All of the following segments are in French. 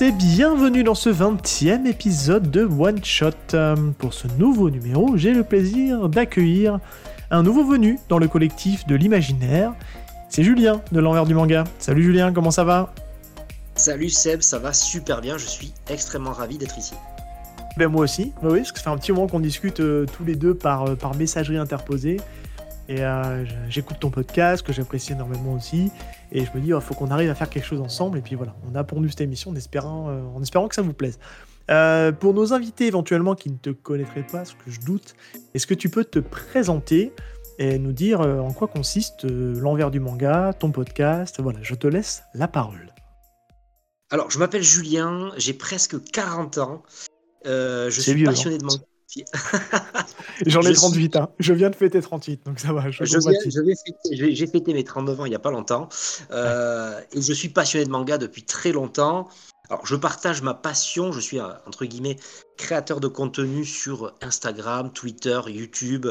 Tous et bienvenue dans ce 20e épisode de One Shot. Euh, Pour ce nouveau numéro, j'ai le plaisir d'accueillir un nouveau venu dans le collectif de l'imaginaire. C'est Julien de l'envers du manga. Salut Julien, comment ça va? Salut Seb, ça va super bien, je suis extrêmement ravi d'être ici. Ben moi aussi, Ben oui, parce que ça fait un petit moment qu'on discute euh, tous les deux par, euh, par messagerie interposée. Et euh, j'écoute ton podcast, que j'apprécie énormément aussi. Et je me dis, il faut qu'on arrive à faire quelque chose ensemble. Et puis voilà, on a pondu cette émission en espérant, euh, en espérant que ça vous plaise. Euh, pour nos invités éventuellement qui ne te connaîtraient pas, ce que je doute, est-ce que tu peux te présenter et nous dire en quoi consiste l'envers du manga, ton podcast? Voilà, je te laisse la parole. Alors, je m'appelle Julien, j'ai presque 40 ans, je suis vieux, hein. passionné de manga. J'en ai Je 38, hein. je viens de fêter 38, donc ça va. Je je j'ai fêté mes 39 ans il n'y a pas longtemps, euh, et je suis passionné de manga depuis très longtemps. Alors, je partage ma passion, je suis, un, entre guillemets, créateur de contenu sur Instagram, Twitter, YouTube,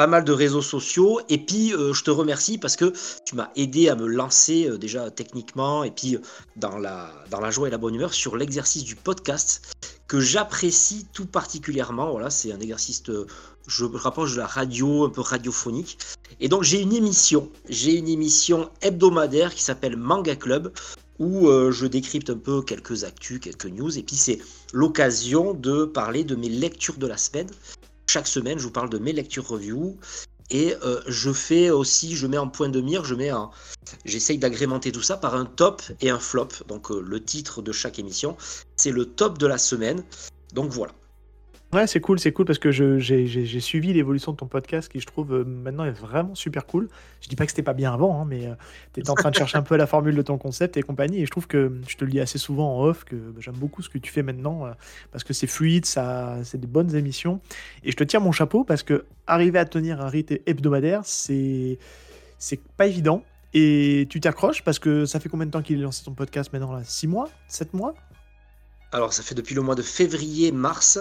pas mal de réseaux sociaux. Et puis, euh, je te remercie parce que tu m'as aidé à me lancer euh, déjà techniquement et puis euh, dans la, dans la joie et la bonne humeur sur l'exercice du podcast que j'apprécie tout particulièrement. Voilà, c'est un exercice, je me rapproche de la radio, un peu radiophonique. Et donc, j'ai une émission, j'ai une émission hebdomadaire qui s'appelle Manga Club où je décrypte un peu quelques actus, quelques news, et puis c'est l'occasion de parler de mes lectures de la semaine. Chaque semaine, je vous parle de mes lectures review, et euh, je fais aussi, je mets en point de mire, je mets un, j'essaye d'agrémenter tout ça par un top et un flop. Donc euh, le titre de chaque émission, c'est le top de la semaine. Donc voilà. Ouais, c'est cool, c'est cool parce que j'ai suivi l'évolution de ton podcast qui, je trouve, euh, maintenant est vraiment super cool. Je dis pas que c'était pas bien avant, hein, mais tu étais en train de chercher un peu la formule de ton concept et compagnie. Et je trouve que je te le dis assez souvent en off que bah, j'aime beaucoup ce que tu fais maintenant euh, parce que c'est fluide, ça, c'est des bonnes émissions. Et je te tire mon chapeau parce que arriver à tenir un rythme hebdomadaire, c'est c'est pas évident. Et tu t'accroches parce que ça fait combien de temps qu'il est lancé ton podcast maintenant là? 6 mois? 7 mois? Alors ça fait depuis le mois de février-mars,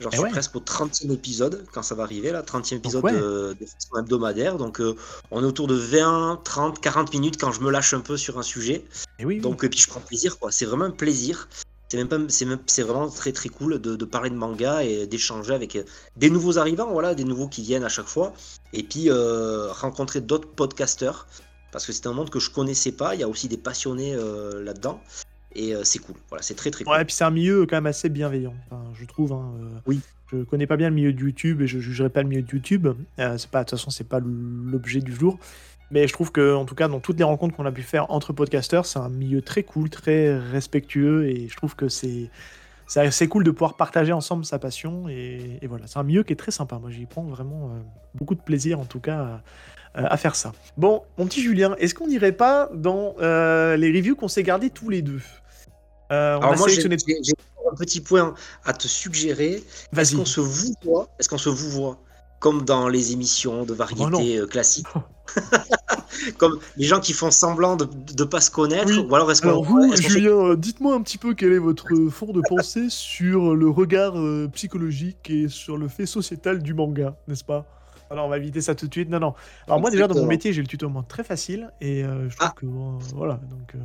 j'en Eh suis ouais. presque au 30e épisode quand ça va arriver, là, 30e épisode ouais. de, de façon hebdomadaire. Donc euh, on est autour de 20, 30, 40 minutes quand je me lâche un peu sur un sujet. Et oui, oui. Donc, et puis je prends plaisir, quoi. C'est vraiment un plaisir. C'est même pas, c'est même, c'est vraiment très très cool de, de parler de manga et d'échanger avec euh, des nouveaux arrivants, voilà, des nouveaux qui viennent à chaque fois. Et puis euh, rencontrer d'autres podcasteurs parce que c'est un monde que je connaissais pas. Il y a aussi des passionnés euh, là-dedans et euh, c'est cool. Voilà, c'est très très cool. Ouais, et puis c'est un milieu quand même assez bienveillant, enfin, je trouve. hein, euh, Oui. Je connais pas bien le milieu de YouTube et je jugerai pas le milieu de YouTube. Euh, c'est pas, de toute façon, c'est pas l'objet du jour. Mais je trouve que, en tout cas, dans toutes les rencontres qu'on a pu faire entre podcasteurs, c'est un milieu très cool, très respectueux et je trouve que c'est c'est cool de pouvoir partager ensemble sa passion et, et voilà, c'est un milieu qui est très sympa. Moi, j'y prends vraiment euh, beaucoup de plaisir, en tout cas, à, à faire ça. Bon, mon petit Julien, est-ce qu'on n'irait pas dans euh, les reviews qu'on s'est gardées tous les deux? Euh, on Alors a moi, j'ai, sélectionné. j'ai- j'ai un petit point à te suggérer. Est-ce Vas-y. qu'on se vous voit Est-ce qu'on se vous voit comme dans les émissions de Oh, variété euh, classiques Comme les gens qui font semblant de ne pas se connaître Oui. Ou alors est-ce qu'on Alors vous, est-ce se- Julien, euh, dites-moi un petit peu quel est votre fond de pensée sur le regard euh, psychologique et sur le fait sociétal du manga, n'est-ce pas? Alors on va éviter ça tout de suite. Non, non. Alors moi déjà dans mon métier, j'ai le tutoiement très facile et euh, je trouve Ah. que bon, voilà, donc euh,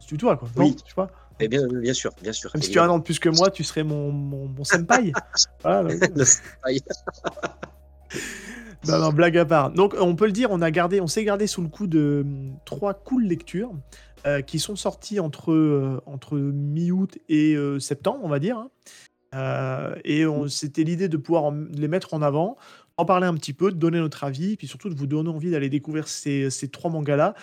c'est tutoie quoi. Oui. Non, je sais pas. Eh bien, bien sûr, bien sûr. Même si tu as un an de plus que moi, tu serais mon, mon, mon senpai. voilà, donc- Le senpai. Non, non, blague à part. Donc, on peut le dire, on a gardé, on s'est gardé sous le coup de hum, trois cool lectures euh, qui sont sorties entre, euh, entre mi-août et euh, septembre, on va dire. hein. Et on- c'était l'idée de pouvoir en- les mettre en avant, en parler un petit peu, de donner notre avis, puis surtout de vous donner envie d'aller découvrir ces, ces trois mangas-là.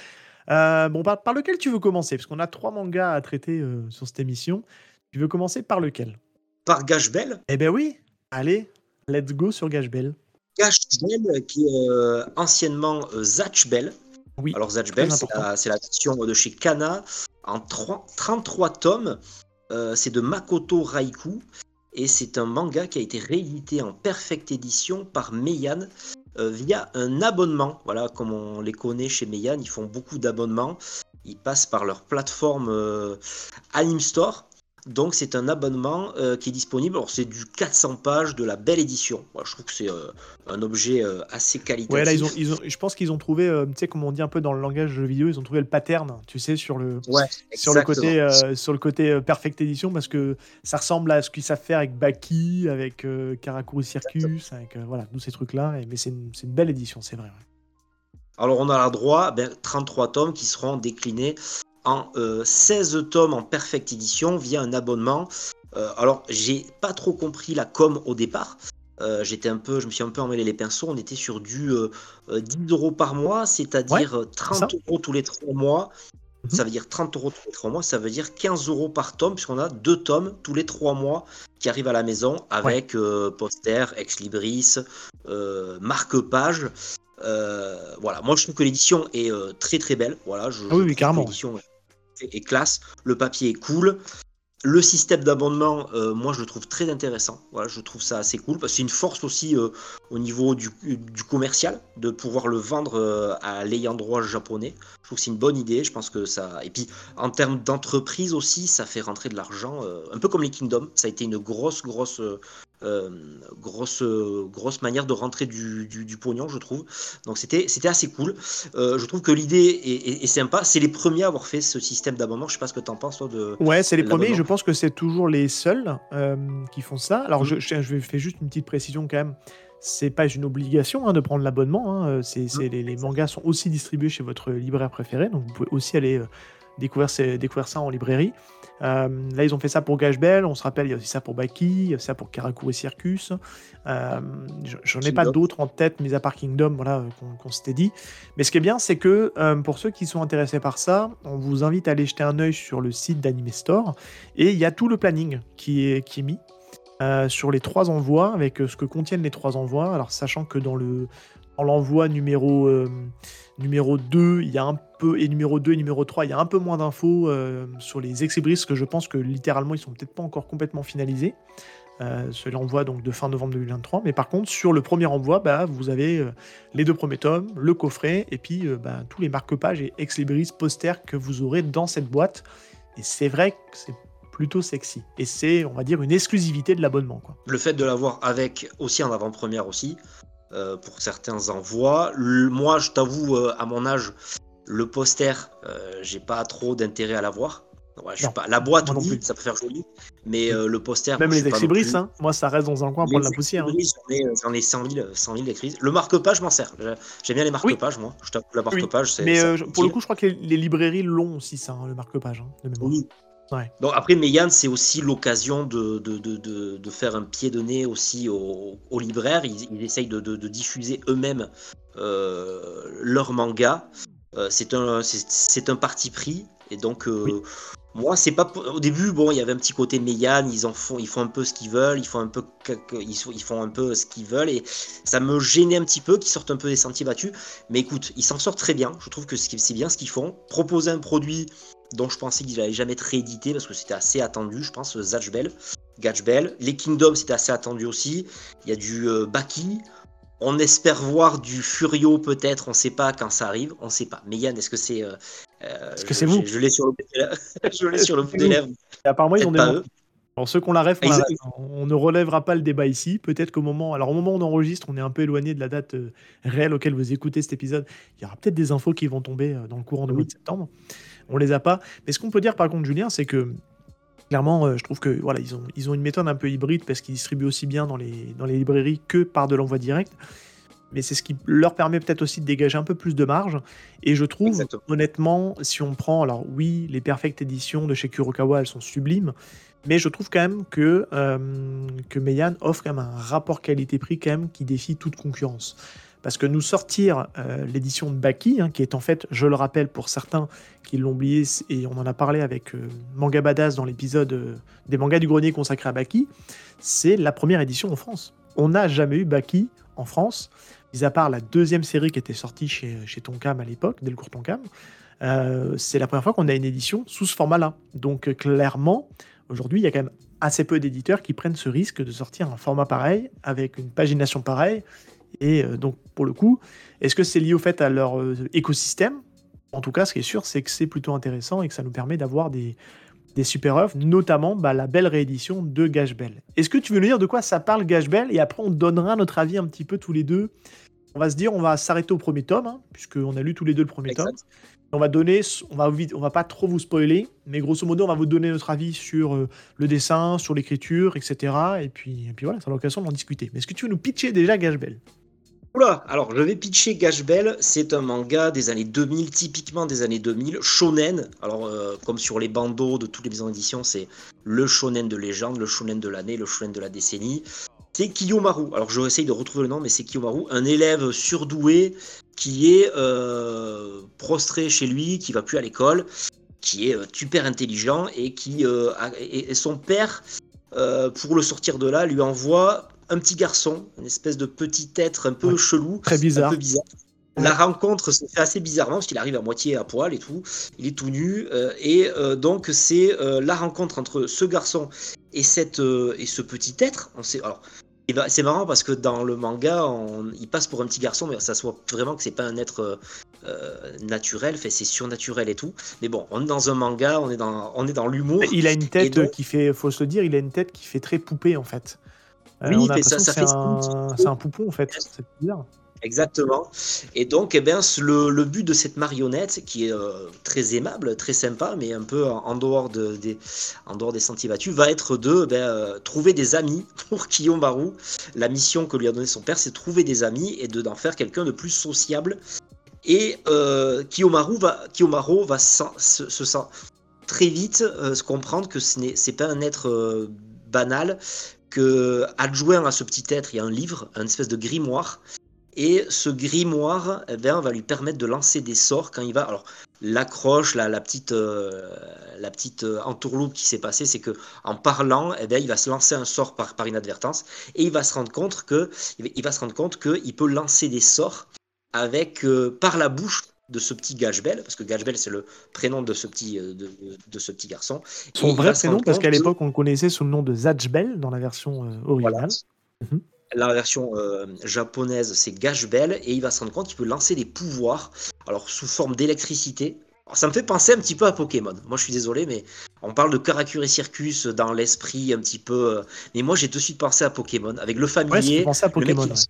Euh, bon, par, par lequel tu veux commencer? Parce qu'on a trois mangas à traiter euh, sur cette émission. Tu veux commencer par lequel? Par Gash Bell. Eh ben oui Allez, let's go sur Gash Bell. Gash Bell, qui est euh, anciennement euh, Zatch Bell. Oui, Alors Zatch très Bell, c'est la, version de chez Kana en 3 33 tomes. C'est de Makoto Raikou et c'est un manga qui a été réédité en perfecte édition par Meian euh, via un abonnement. Voilà, comme on les connaît chez Meian, ils font beaucoup d'abonnements. Ils passent par leur plateforme euh, Anime Store. Donc c'est un abonnement euh, qui est disponible. Alors c'est du 400 pages de la belle édition. je trouve que c'est euh, un objet euh, assez qualitatif. Ouais, là, ils ont, ils ont, je pense qu'ils ont trouvé, tu sais, comme on dit un peu dans le langage jeu vidéo, ils ont trouvé le pattern, tu sais, sur le, sur le côté, sur le côté perfect edition, parce que ça ressemble à ce qu'ils savent faire avec Baki, avec Karakuri Circus, avec voilà, tous ces trucs-là. Mais c'est une, une, belle édition, c'est vrai. Alors on a le droit ben, 33 tomes qui seront déclinés en 16 euh, tomes en Perfect Edition via un abonnement. Euh, alors, j'ai pas trop compris la com au départ. Euh, j'étais un peu, je me suis un peu emmêlé les pinceaux. On était sur du 10 euros par mois, c'est-à-dire 30 euros tous les 3 mois. Mhm. Ça veut dire 30 euros tous les 3 mois, ça veut dire 15 euros par tome, puisqu'on a deux tomes tous les 3 mois qui arrivent à la maison avec poster, ex-libris, marque-page. voilà, moi je trouve que l'édition est très très belle. Voilà, je, ah oui, oui carrément est classe, le papier est cool. Le système d'abonnement, euh, moi je le trouve très intéressant. Voilà, je trouve ça assez cool c'est une force aussi euh, au niveau du, commercial de pouvoir le vendre euh, à l'ayant droit japonais. Je trouve que c'est une bonne idée. Je pense que ça. Et puis en termes d'entreprise aussi, ça fait rentrer de l'argent, un peu comme les Kingdom. Ça a été une grosse, grosse euh, grosse, grosse manière de rentrer du, du, pognon, je trouve. Donc c'était assez cool. Euh, je trouve que l'idée est, sympa. C'est les premiers à avoir fait ce système d'abonnement. Je sais pas ce que tu en penses, toi. De, ouais, c'est les premiers. Je pense que c'est toujours les seuls euh, qui font ça. Alors, je, je, fais juste une petite précision quand même c'est pas une obligation hein, de prendre l'abonnement. Hein. C'est, mm. les, les, mangas sont aussi distribués chez votre libraire préféré, donc vous pouvez aussi aller découvrir, découvrir ça en librairie. Euh, là, ils ont fait ça pour Gashbel. On se rappelle, il y a aussi ça pour Baki, il y a ça pour Karakuri Circus. Euh, J'en ai pas d'autres en tête, mis à part Kingdom, voilà, qu'on s'était dit. Mais ce qui est bien, c'est que euh, pour ceux qui sont intéressés par ça, on vous invite à aller jeter un œil sur le site d'Anime Store. Et il y a tout le planning qui est, qui est mis. Euh, sur les trois envois, avec ce que contiennent les trois envois. Alors, sachant que dans le dans l'envoi numéro Numéro 2, il y a un peu, et numéro 2 et numéro 3, il y a un peu moins d'infos euh, sur les Exibris, que je pense que littéralement, ils sont peut-être pas encore complètement finalisés. Euh, c'est l'envoi donc de fin novembre 2023. Mais par contre, sur le premier envoi, bah, vous avez euh, les deux premiers tomes, le coffret, et puis euh, bah, tous les marque-pages et ex-libris posters que vous aurez dans cette boîte. Et c'est vrai que c'est plutôt sexy. Et c'est, on va dire, une exclusivité de l'abonnement. Le fait de l'avoir avec aussi en avant-première aussi, euh, pour certains envois. moi, je t'avoue, euh, à mon âge, le poster, euh, j'ai pas trop d'intérêt à l'avoir. je pas... La boîte, oui, ça peut faire joli, mais le poster. Même les exibris, hein, moi, ça reste dans un coin pour prendre la poussière. Hein. J'en ai, 100 000, 100 000 Le marque-page, je m'en sers. J'aime bien les marque-pages, moi. Je t'avoue, la marque-page, c'est. Mais pour le coup, je crois que les, librairies l'ont aussi, ça, hein, le marque-page. oui, donc après, Meyane, c'est aussi l'occasion de, de, de, de, faire un pied de nez aussi aux, libraires. Ils, essayent de, diffuser eux-mêmes euh, leurs mangas. Euh, c'est un, c'est un parti pris. Et donc, euh, moi, c'est pas. Au début, bon, il y avait un petit côté Meyane. Ils en font, ils font un peu ce qu'ils veulent. Ils font un peu, ils font un peu ce qu'ils veulent. Et ça me gênait un petit peu qu'ils sortent un peu des sentiers battus. Mais écoute, ils s'en sortent très bien. Je trouve que c'est bien ce qu'ils font. Proposer un produit dont je pensais qu'il n'allait jamais être réédité parce que c'était assez attendu, je pense, Zatch Bell. Bell. Les Kingdoms, c'était assez attendu aussi. Il y a du euh, Baki. On espère voir du Furio peut-être, on ne sait pas quand ça arrive, on ne sait pas. Mais Yann, est-ce que c'est. Euh, euh, est-ce que c'est vous Je, l'ai sur le bout des lèvres. je l'ai sur le bout des lèvres. apparemment, ils ont des. Alors ceux qu'on la rêve, on, ne relèvera pas le débat ici. Peut-être qu'au moment, alors au moment où on enregistre, on est un peu éloigné de la date réelle auquel vous écoutez cet épisode. Il y aura peut-être des infos qui vont tomber dans le courant de mois de septembre on les a pas. Mais ce qu'on peut dire par contre, Julien, c'est que clairement, euh, je trouve que voilà, ils ont, ils ont une méthode un peu hybride parce qu'ils distribuent aussi bien dans les, dans les librairies que par de l'envoi direct. Mais c'est ce qui leur permet peut-être aussi de dégager un peu plus de marge. Et je trouve, honnêtement, si on prend, alors oui, les perfectes éditions de chez Kurokawa, elles sont sublimes. Mais je trouve quand même que, euh, que Meian offre quand même un rapport qualité-prix quand même qui défie toute concurrence. Parce que nous sortir euh, l'édition de Baki, hein, qui est en fait, je le rappelle pour certains qui l'ont oublié, et on en a parlé avec euh, Manga Badass dans l'épisode euh, des mangas du grenier consacré à Baki, c'est la première édition en France. On n'a jamais eu Baki en France, mis à part la deuxième série qui était sortie chez, chez Tonkam à l'époque, Delcourt Tonkam. c'est la première fois qu'on a une édition sous ce format-là. Donc clairement, aujourd'hui, il y a quand même assez peu d'éditeurs qui prennent ce risque de sortir un format pareil, avec une pagination pareille, et euh, donc, pour le coup, est-ce que c'est lié au fait à leur euh, écosystème? En tout cas, ce qui est sûr, c'est que c'est plutôt intéressant et que ça nous permet d'avoir des, des super œuvres, notamment bah, la belle réédition de Gash Bell. Est-ce que tu veux nous dire de quoi ça parle Gash Bell Et après, on donnera notre avis un petit peu tous les deux. On va se dire, on va s'arrêter au premier tome, hein, puisqu'on a lu tous les deux le premier tome. On va donner, on va, on va pas trop vous spoiler, mais grosso modo, on va vous donner notre avis sur euh, le dessin, sur l'écriture, etc. Et puis, et puis voilà, c'est l'occasion d'en discuter. Mais est-ce que tu veux nous pitcher déjà Gash Bell Oula, alors je vais pitcher Gash Bell, c'est un manga des années 2000, typiquement des années 2000, shonen, alors euh, comme sur les bandeaux de toutes les maisons d'édition, c'est le shonen de légende, le shonen de l'année, le shonen de la décennie. C'est Kiyomaru, alors je vais essayer de retrouver le nom, mais c'est Kiyomaru, un élève surdoué qui est euh, prostré chez lui, qui va plus à l'école, qui est euh, super intelligent et qui et son père, pour le sortir de là, lui envoie un petit garçon, une espèce de petit être un peu chelou, très bizarre. Un peu bizarre. La rencontre se fait assez bizarrement parce qu'il arrive à moitié à poil et tout. Il est tout nu euh, et euh, donc c'est euh, la rencontre entre ce garçon et cette et ce petit être. On sait alors. C'est marrant parce que dans le manga, il passe pour un petit garçon, mais ça se voit vraiment que c'est pas un être naturel, fait c'est surnaturel et tout. Mais bon, on est dans un manga, on est dans, on est dans l'humour. Il a une tête qui fait, faut se le dire, il a une tête qui fait très poupée en fait. Euh, oui, mais ça, ça fait. C'est un poupon en fait. C'est bizarre. Exactement. Et donc, eh bien, le, le, but de cette marionnette, qui est euh, très aimable, très sympa, mais un peu en, dehors, de, des, en dehors des sentiers battus, va être de ben, euh, trouver des amis pour Kiyomaru. La mission que lui a donné son père, c'est de trouver des amis et d'en faire quelqu'un de plus sociable. Et euh, Kiyomaru va, va se, se, sent très vite se comprendre que ce n'est pas un être banal, que adjoint à ce petit être, il y a un livre, un espèce de grimoire. Et ce grimoire eh bien, va lui permettre de lancer des sorts quand il va. Alors, l'accroche, la, petite, euh, la petite euh, entourloupe qui s'est passée, c'est que en parlant, eh bien, il va se lancer un sort par, inadvertance et il va se rendre compte que il va peut lancer des sorts avec euh, par la bouche de ce petit Gashbel, parce que Gashbel c'est le prénom de ce petit, euh, de, ce petit garçon. Son vrai prénom, parce qu'à l'époque on le connaissait sous le nom de Zajbel dans la version euh, originale. Mhm. La version euh, japonaise c'est Gashbel, et il va se rendre compte qu'il peut lancer des pouvoirs, alors sous forme d'électricité. Ça me fait penser un petit peu à Pokémon. Moi, je suis désolé, mais on parle de Karakuri Circus dans l'esprit un petit peu. Mais moi, j'ai de suite pensé à Pokémon avec le familier. Ouais, à Pokémon le mec qui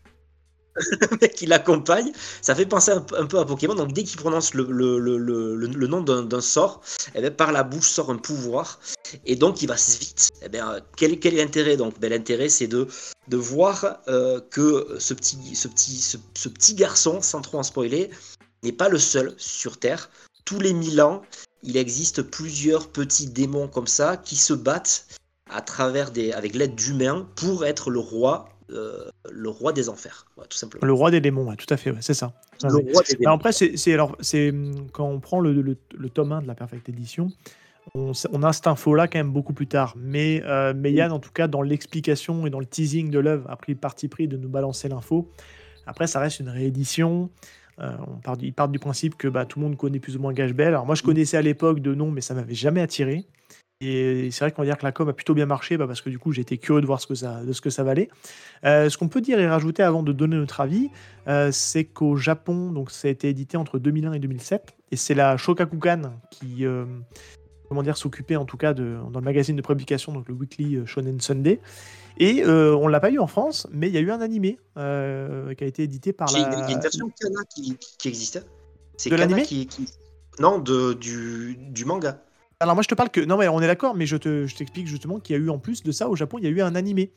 l'accompagne, ça fait penser un, peu à Pokémon. Donc dès qu'il prononce le, nom d'un sort, eh bien, par la bouche sort un pouvoir. Et donc il va vite. Eh bien, quel, quel est l'intérêt donc? Ben, L'intérêt c'est de, voir euh, que ce petit, garçon, sans trop en spoiler, n'est pas le seul sur Terre. Tous les mille ans, il existe plusieurs petits démons comme ça qui se battent à travers avec l'aide d'humains pour être le roi euh, le roi des enfers, tout simplement. Le roi des démons, tout à fait, c'est ça. Le roi des démons. après, c'est alors c'est hum, quand on prend le, le, tome 1 de la Perfecte Édition, on, on, a cette info-là quand même beaucoup plus tard. Mais, euh, mais Yann, en tout cas, dans l'explication et dans le teasing de l'œuvre, a pris le parti pris de nous balancer l'info. Après, ça reste une réédition. Euh, on part du, ils partent du principe que bah, tout le monde connaît plus ou moins Gage-Bell. Alors moi, je connaissais à l'époque de nom, mais ça m'avait jamais attiré. Et c'est vrai qu'on va dire que la com a plutôt bien marché bah, parce que du coup j'étais curieux de voir ce que ça, de ce que ça valait. Euh, ce qu'on peut dire et rajouter avant de donner notre avis, euh, c'est qu'au Japon, donc ça a été édité entre 2001 et 2007, et c'est la Shokakukan qui euh, comment dire s'occupait en tout cas de, dans le magazine de publication, donc le Weekly Shonen Sunday. Et on l'a pas eu en France, mais il y a eu un animé qui a été édité par la. Il y a une version Kana qui, qui existait. C'est de qui, qui, Non, de, du, du manga. Alors moi je te parle que non mais on est d'accord, mais je te je t'explique justement qu'il y a eu en plus de ça au Japon, il y a eu un animé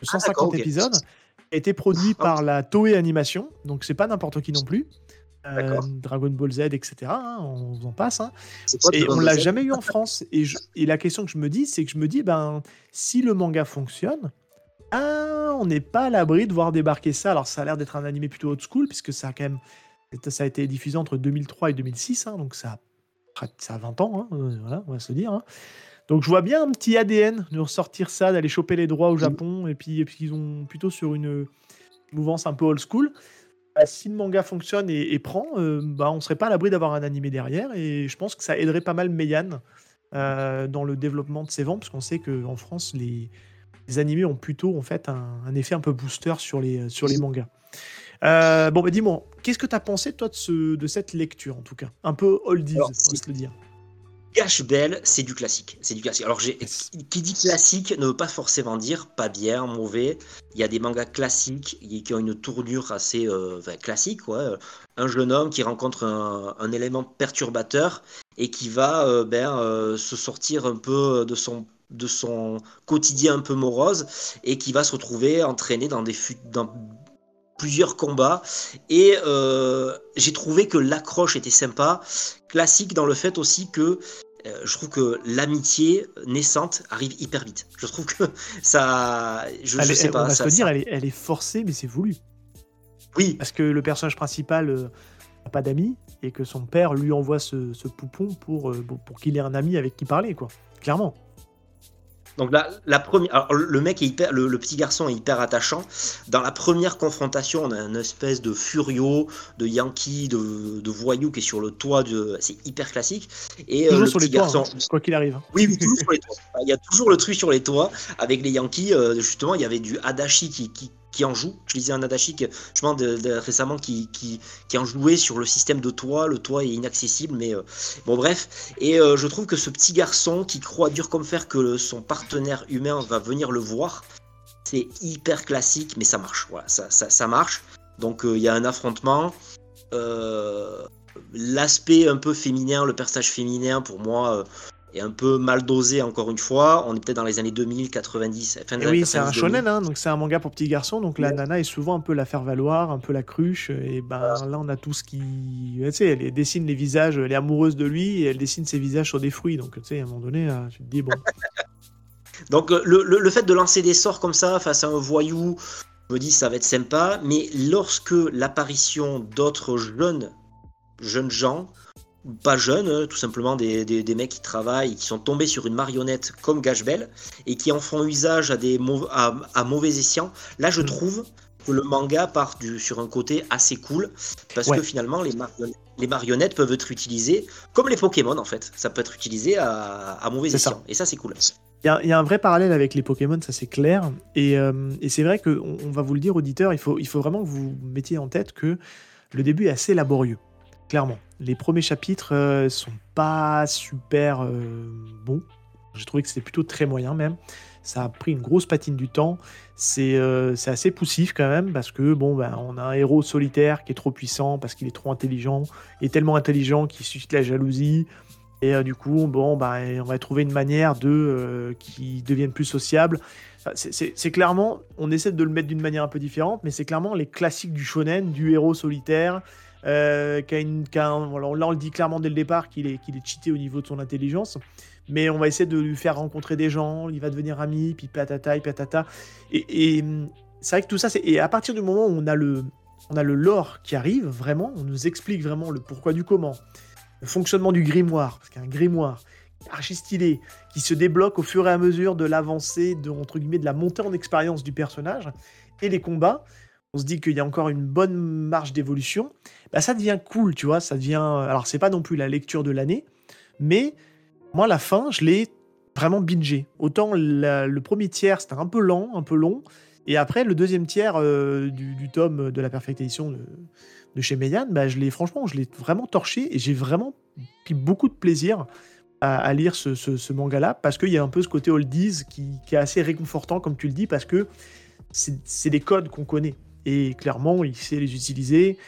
de 150 ah, épisodes qui a été produit par la Toei Animation, donc c'est pas n'importe qui non plus. Euh, Dragon Ball Z, etc. Hein, on en passe. Hein. et on l'a jamais eu en France. Et, et, la question que je me dis, c'est que je me dis, ben, si le manga fonctionne, ah, on n'est pas à l'abri de voir débarquer ça. Alors, ça a l'air d'être un animé plutôt old school, puisque ça a quand même, ça a été diffusé entre 2003 et 2006, hein, donc ça a ça a 20 ans, hein, euh, voilà, on va se dire. Hein. Donc je vois bien un petit ADN de ressortir ça, d'aller choper les droits au Japon, et puis, et puis ils ont plutôt sur une mouvance un peu old school. Bah, si le manga fonctionne et, prend, euh, bah, on serait pas à l'abri d'avoir un animé derrière, et je pense que ça aiderait pas mal Meian euh, dans le développement de ses ventes, parce qu'on sait qu'en France, les, animés ont plutôt en fait un, effet un peu booster sur les, sur les mangas. Euh, bon, bah dis-moi, qu'est-ce que tu as pensé, toi, de, ce, de cette lecture, en tout cas? Un peu oldies, on va se le dire. Gash Bell, c'est du classique. C'est du classique. Alors, qui dit classique ne veut pas forcément dire pas bien, mauvais. Il y a des mangas classiques qui ont une tournure assez euh, classique. Un jeune homme qui rencontre un, élément perturbateur et qui va euh, ben, euh, se sortir un peu de son de son quotidien un peu morose et qui va se retrouver entraîné dans des dans plusieurs combats et euh, j'ai trouvé que l'accroche était sympa, classique dans le fait aussi que euh, je trouve que l'amitié naissante arrive hyper vite. Je trouve que ça, je, je sais pas, on va ça, se dire, elle est, elle est, forcée, mais c'est voulu. Oui. Parce que le personnage principal n'a euh, pas d'amis et que son père lui envoie ce, ce poupon pour, pour qu'il ait un ami avec qui parler, quoi. Clairement. Donc là, la première, le mec est hyper, le, petit garçon est hyper attachant. Dans la première confrontation, on a une espèce de furio, de yankee, de, de voyou qui est sur le toit de, c'est hyper classique. Et euh, le sur petit les garçon, toits, hein, quoi qu'il arrive. Hein. Oui, oui, toujours sur les toits. Il y a toujours le truc sur les toits avec les yankees. Euh, justement, il y avait du Adachi qui, qui qui en joue. Je lisais un Adachi je de, récemment qui, qui, qui, en jouait sur le système de toit. Le toit est inaccessible, mais euh, bon, bref. Et euh, je trouve que ce petit garçon qui croit dur comme fer que son partenaire humain va venir le voir, c'est hyper classique, mais ça marche. Voilà, ça, ça, ça marche. Donc euh, il y a un affrontement. L'aspect un peu féminin, le personnage féminin, pour moi, est un peu mal dosé encore une fois. On est peut-être dans les années 2000, 90. Fin oui, c'est un shonen, hein, donc c'est un manga pour petits garçons. Donc la nana est souvent un peu la faire valoir, un peu la cruche. Et ben là, on a tout ce qui. Tu sais, elle dessine les visages, elle est amoureuse de lui et elle dessine ses visages sur des fruits. Donc tu sais, à un moment donné, euh, tu te dis bon. donc le, le, le, fait de lancer des sorts comme ça face à un voyou, je me dis ça va être sympa. Mais lorsque l'apparition d'autres jeunes, jeunes gens, pas jeunes, hein, tout simplement des, des, mecs qui travaillent, qui sont tombés sur une marionnette comme Gashbel et qui en font usage à, des à, mauvais escient. Là, je mm. trouve que le manga part du, sur un côté assez cool parce que finalement, les marionnettes, les marionnettes peuvent être utilisées comme les Pokémon en fait. Ça peut être utilisé à, à mauvais escient. Et ça, c'est cool. Il y, y, a un vrai parallèle avec les Pokémon, ça c'est clair. Et, euh, et c'est vrai qu'on on va vous le dire, auditeurs, il faut, il faut vraiment que vous mettiez en tête que le début est assez laborieux clairement. Les premiers chapitres euh, sont pas super euh, bons. J'ai trouvé que c'était plutôt très moyen même. Ça a pris une grosse patine du temps. C'est euh, assez poussif quand même parce que bon, ben, on a un héros solitaire qui est trop puissant parce qu'il est trop intelligent. Est tellement intelligent qu'il suscite la jalousie. Et du coup, bon, ben, on va trouver une manière de qui devienne plus sociable. c'est clairement, on essaie de le mettre d'une manière un peu différente, mais c'est clairement les classiques du shonen, du héros solitaire euh, là, on le dit clairement dès le départ qu'il est, qu'il est cheaté au niveau de son intelligence. Mais on va essayer de lui faire rencontrer des gens, il va devenir ami, puis patata, et patata. Et, et c'est vrai que tout ça, c'est. Et à partir du moment où on a le, on a le lore qui arrive, vraiment, on nous explique vraiment le pourquoi du comment, le fonctionnement du grimoire, parce qu'un grimoire archi stylé, qui se débloque au fur et à mesure de l'avancée, de, entre guillemets, de la montée en expérience du personnage, et les combats, on se dit qu'il y a encore une bonne marge d'évolution, bah ça devient cool, tu vois, ça devient... Alors c'est pas non plus la lecture de l'année, mais moi la fin, je l'ai vraiment bingé. Autant le premier tiers, c'était un peu lent, un peu long, et après le deuxième tiers euh, du, tome de la Perfect Edition de, chez Meian, bah, je l'ai franchement, je l'ai vraiment torché, et j'ai vraiment pris beaucoup de plaisir à, lire ce, manga-là, parce qu'il y a un peu ce côté oldies qui, qui est assez réconfortant, comme tu le dis, parce que c'est des codes qu'on connaît. Et clairement, il sait les utiliser.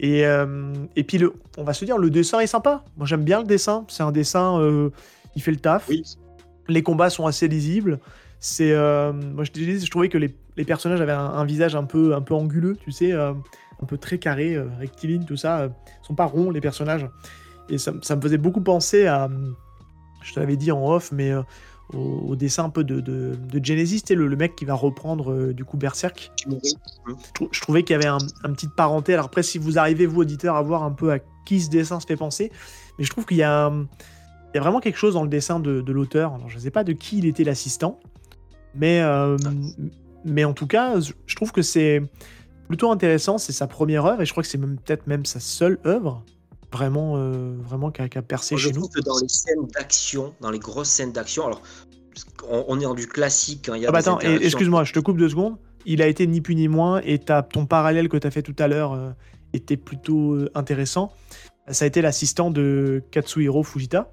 Et, euh, et puis, le, on va se dire, le dessin est sympa. Moi, j'aime bien le dessin. C'est un dessin, euh, il fait le taf. Les combats sont assez lisibles. C'est, euh, moi, je, je, trouvais que les, les personnages avaient un, visage un peu, un peu anguleux, tu sais, un peu très carré, rectiligne, tout ça. Ils sont pas ronds, les personnages. Et ça, ça, me faisait beaucoup penser à, je te l'avais dit en off, mais au, dessin un peu de, de, Genesis, le, le, mec qui va reprendre euh, du coup Berserk. Je, trouvais qu'il y avait un, une petite parenté. Alors après, si vous arrivez, vous, auditeurs, à voir un peu à qui ce dessin se fait penser, mais je trouve qu'il y, a, il y a vraiment quelque chose dans le dessin de, de l'auteur. je ne sais pas de qui il était l'assistant, mais, euh, mais en tout cas, je trouve que c'est plutôt intéressant. C'est sa première œuvre et je crois que c'est même, peut-être même sa seule œuvre vraiment, euh, vraiment qui a, percé chez nous. Que dans les scènes d'action, dans les grosses scènes d'action, alors on, est dans du classique. Hein, y a ah bah attends, excuse-moi, je te coupe deux secondes. Il a été ni plus ni moins, et as, ton parallèle que tu as fait tout à l'heure euh, était plutôt euh, intéressant. Ça a été l'assistant de Katsuhiro Fujita.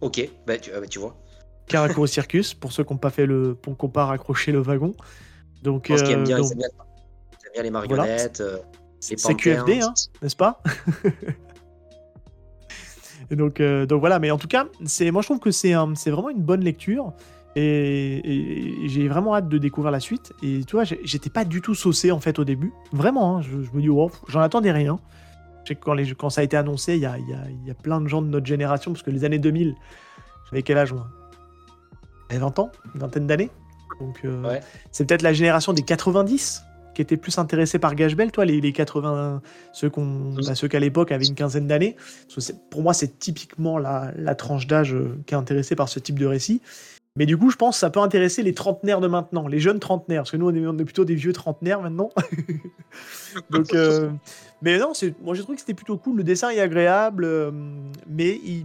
Ok, bah tu, ah, bah, tu vois. Karakuri Circus, pour ceux qui n'ont pas fait le. pour qu'on pas raccrocher le wagon. Donc, Je pense qu'ils aiment euh, ils aiment bien, ils aiment bien les marionnettes. C'est QFD, hein, n'est-ce pas Et donc, euh, donc voilà, mais en tout cas, c'est, moi je trouve que c'est, un- c'est vraiment une bonne lecture. Et, et- et j'ai vraiment hâte de découvrir la suite. Et tu vois, j'étais pas du tout saucé en fait au début. Vraiment, hein, je, je me dis, oh, j'en attendais rien. Je sais que quand, les, quand ça a été annoncé, il y a, il y, a, y a plein de gens de notre génération, parce que les années 2000, j'avais quel âge moi? J'avais 20 ans, une vingtaine d'années. Donc euh, Ouais. c'est peut-être la génération des 90 qui était plus intéressée par Gage-Bell, toi, les, les 80, ceux, qu'on, bah, ceux qu'à l'époque avaient une quinzaine d'années. Pour moi, c'est typiquement la, la tranche d'âge euh, qui est intéressée par ce type de récit. Mais du coup, je pense que ça peut intéresser les trentenaires de maintenant, les jeunes trentenaires, parce que nous, on est, on est plutôt des vieux trentenaires maintenant. Donc, euh, mais non, moi j'ai trouvé que c'était plutôt cool. Le dessin est agréable, euh, mais il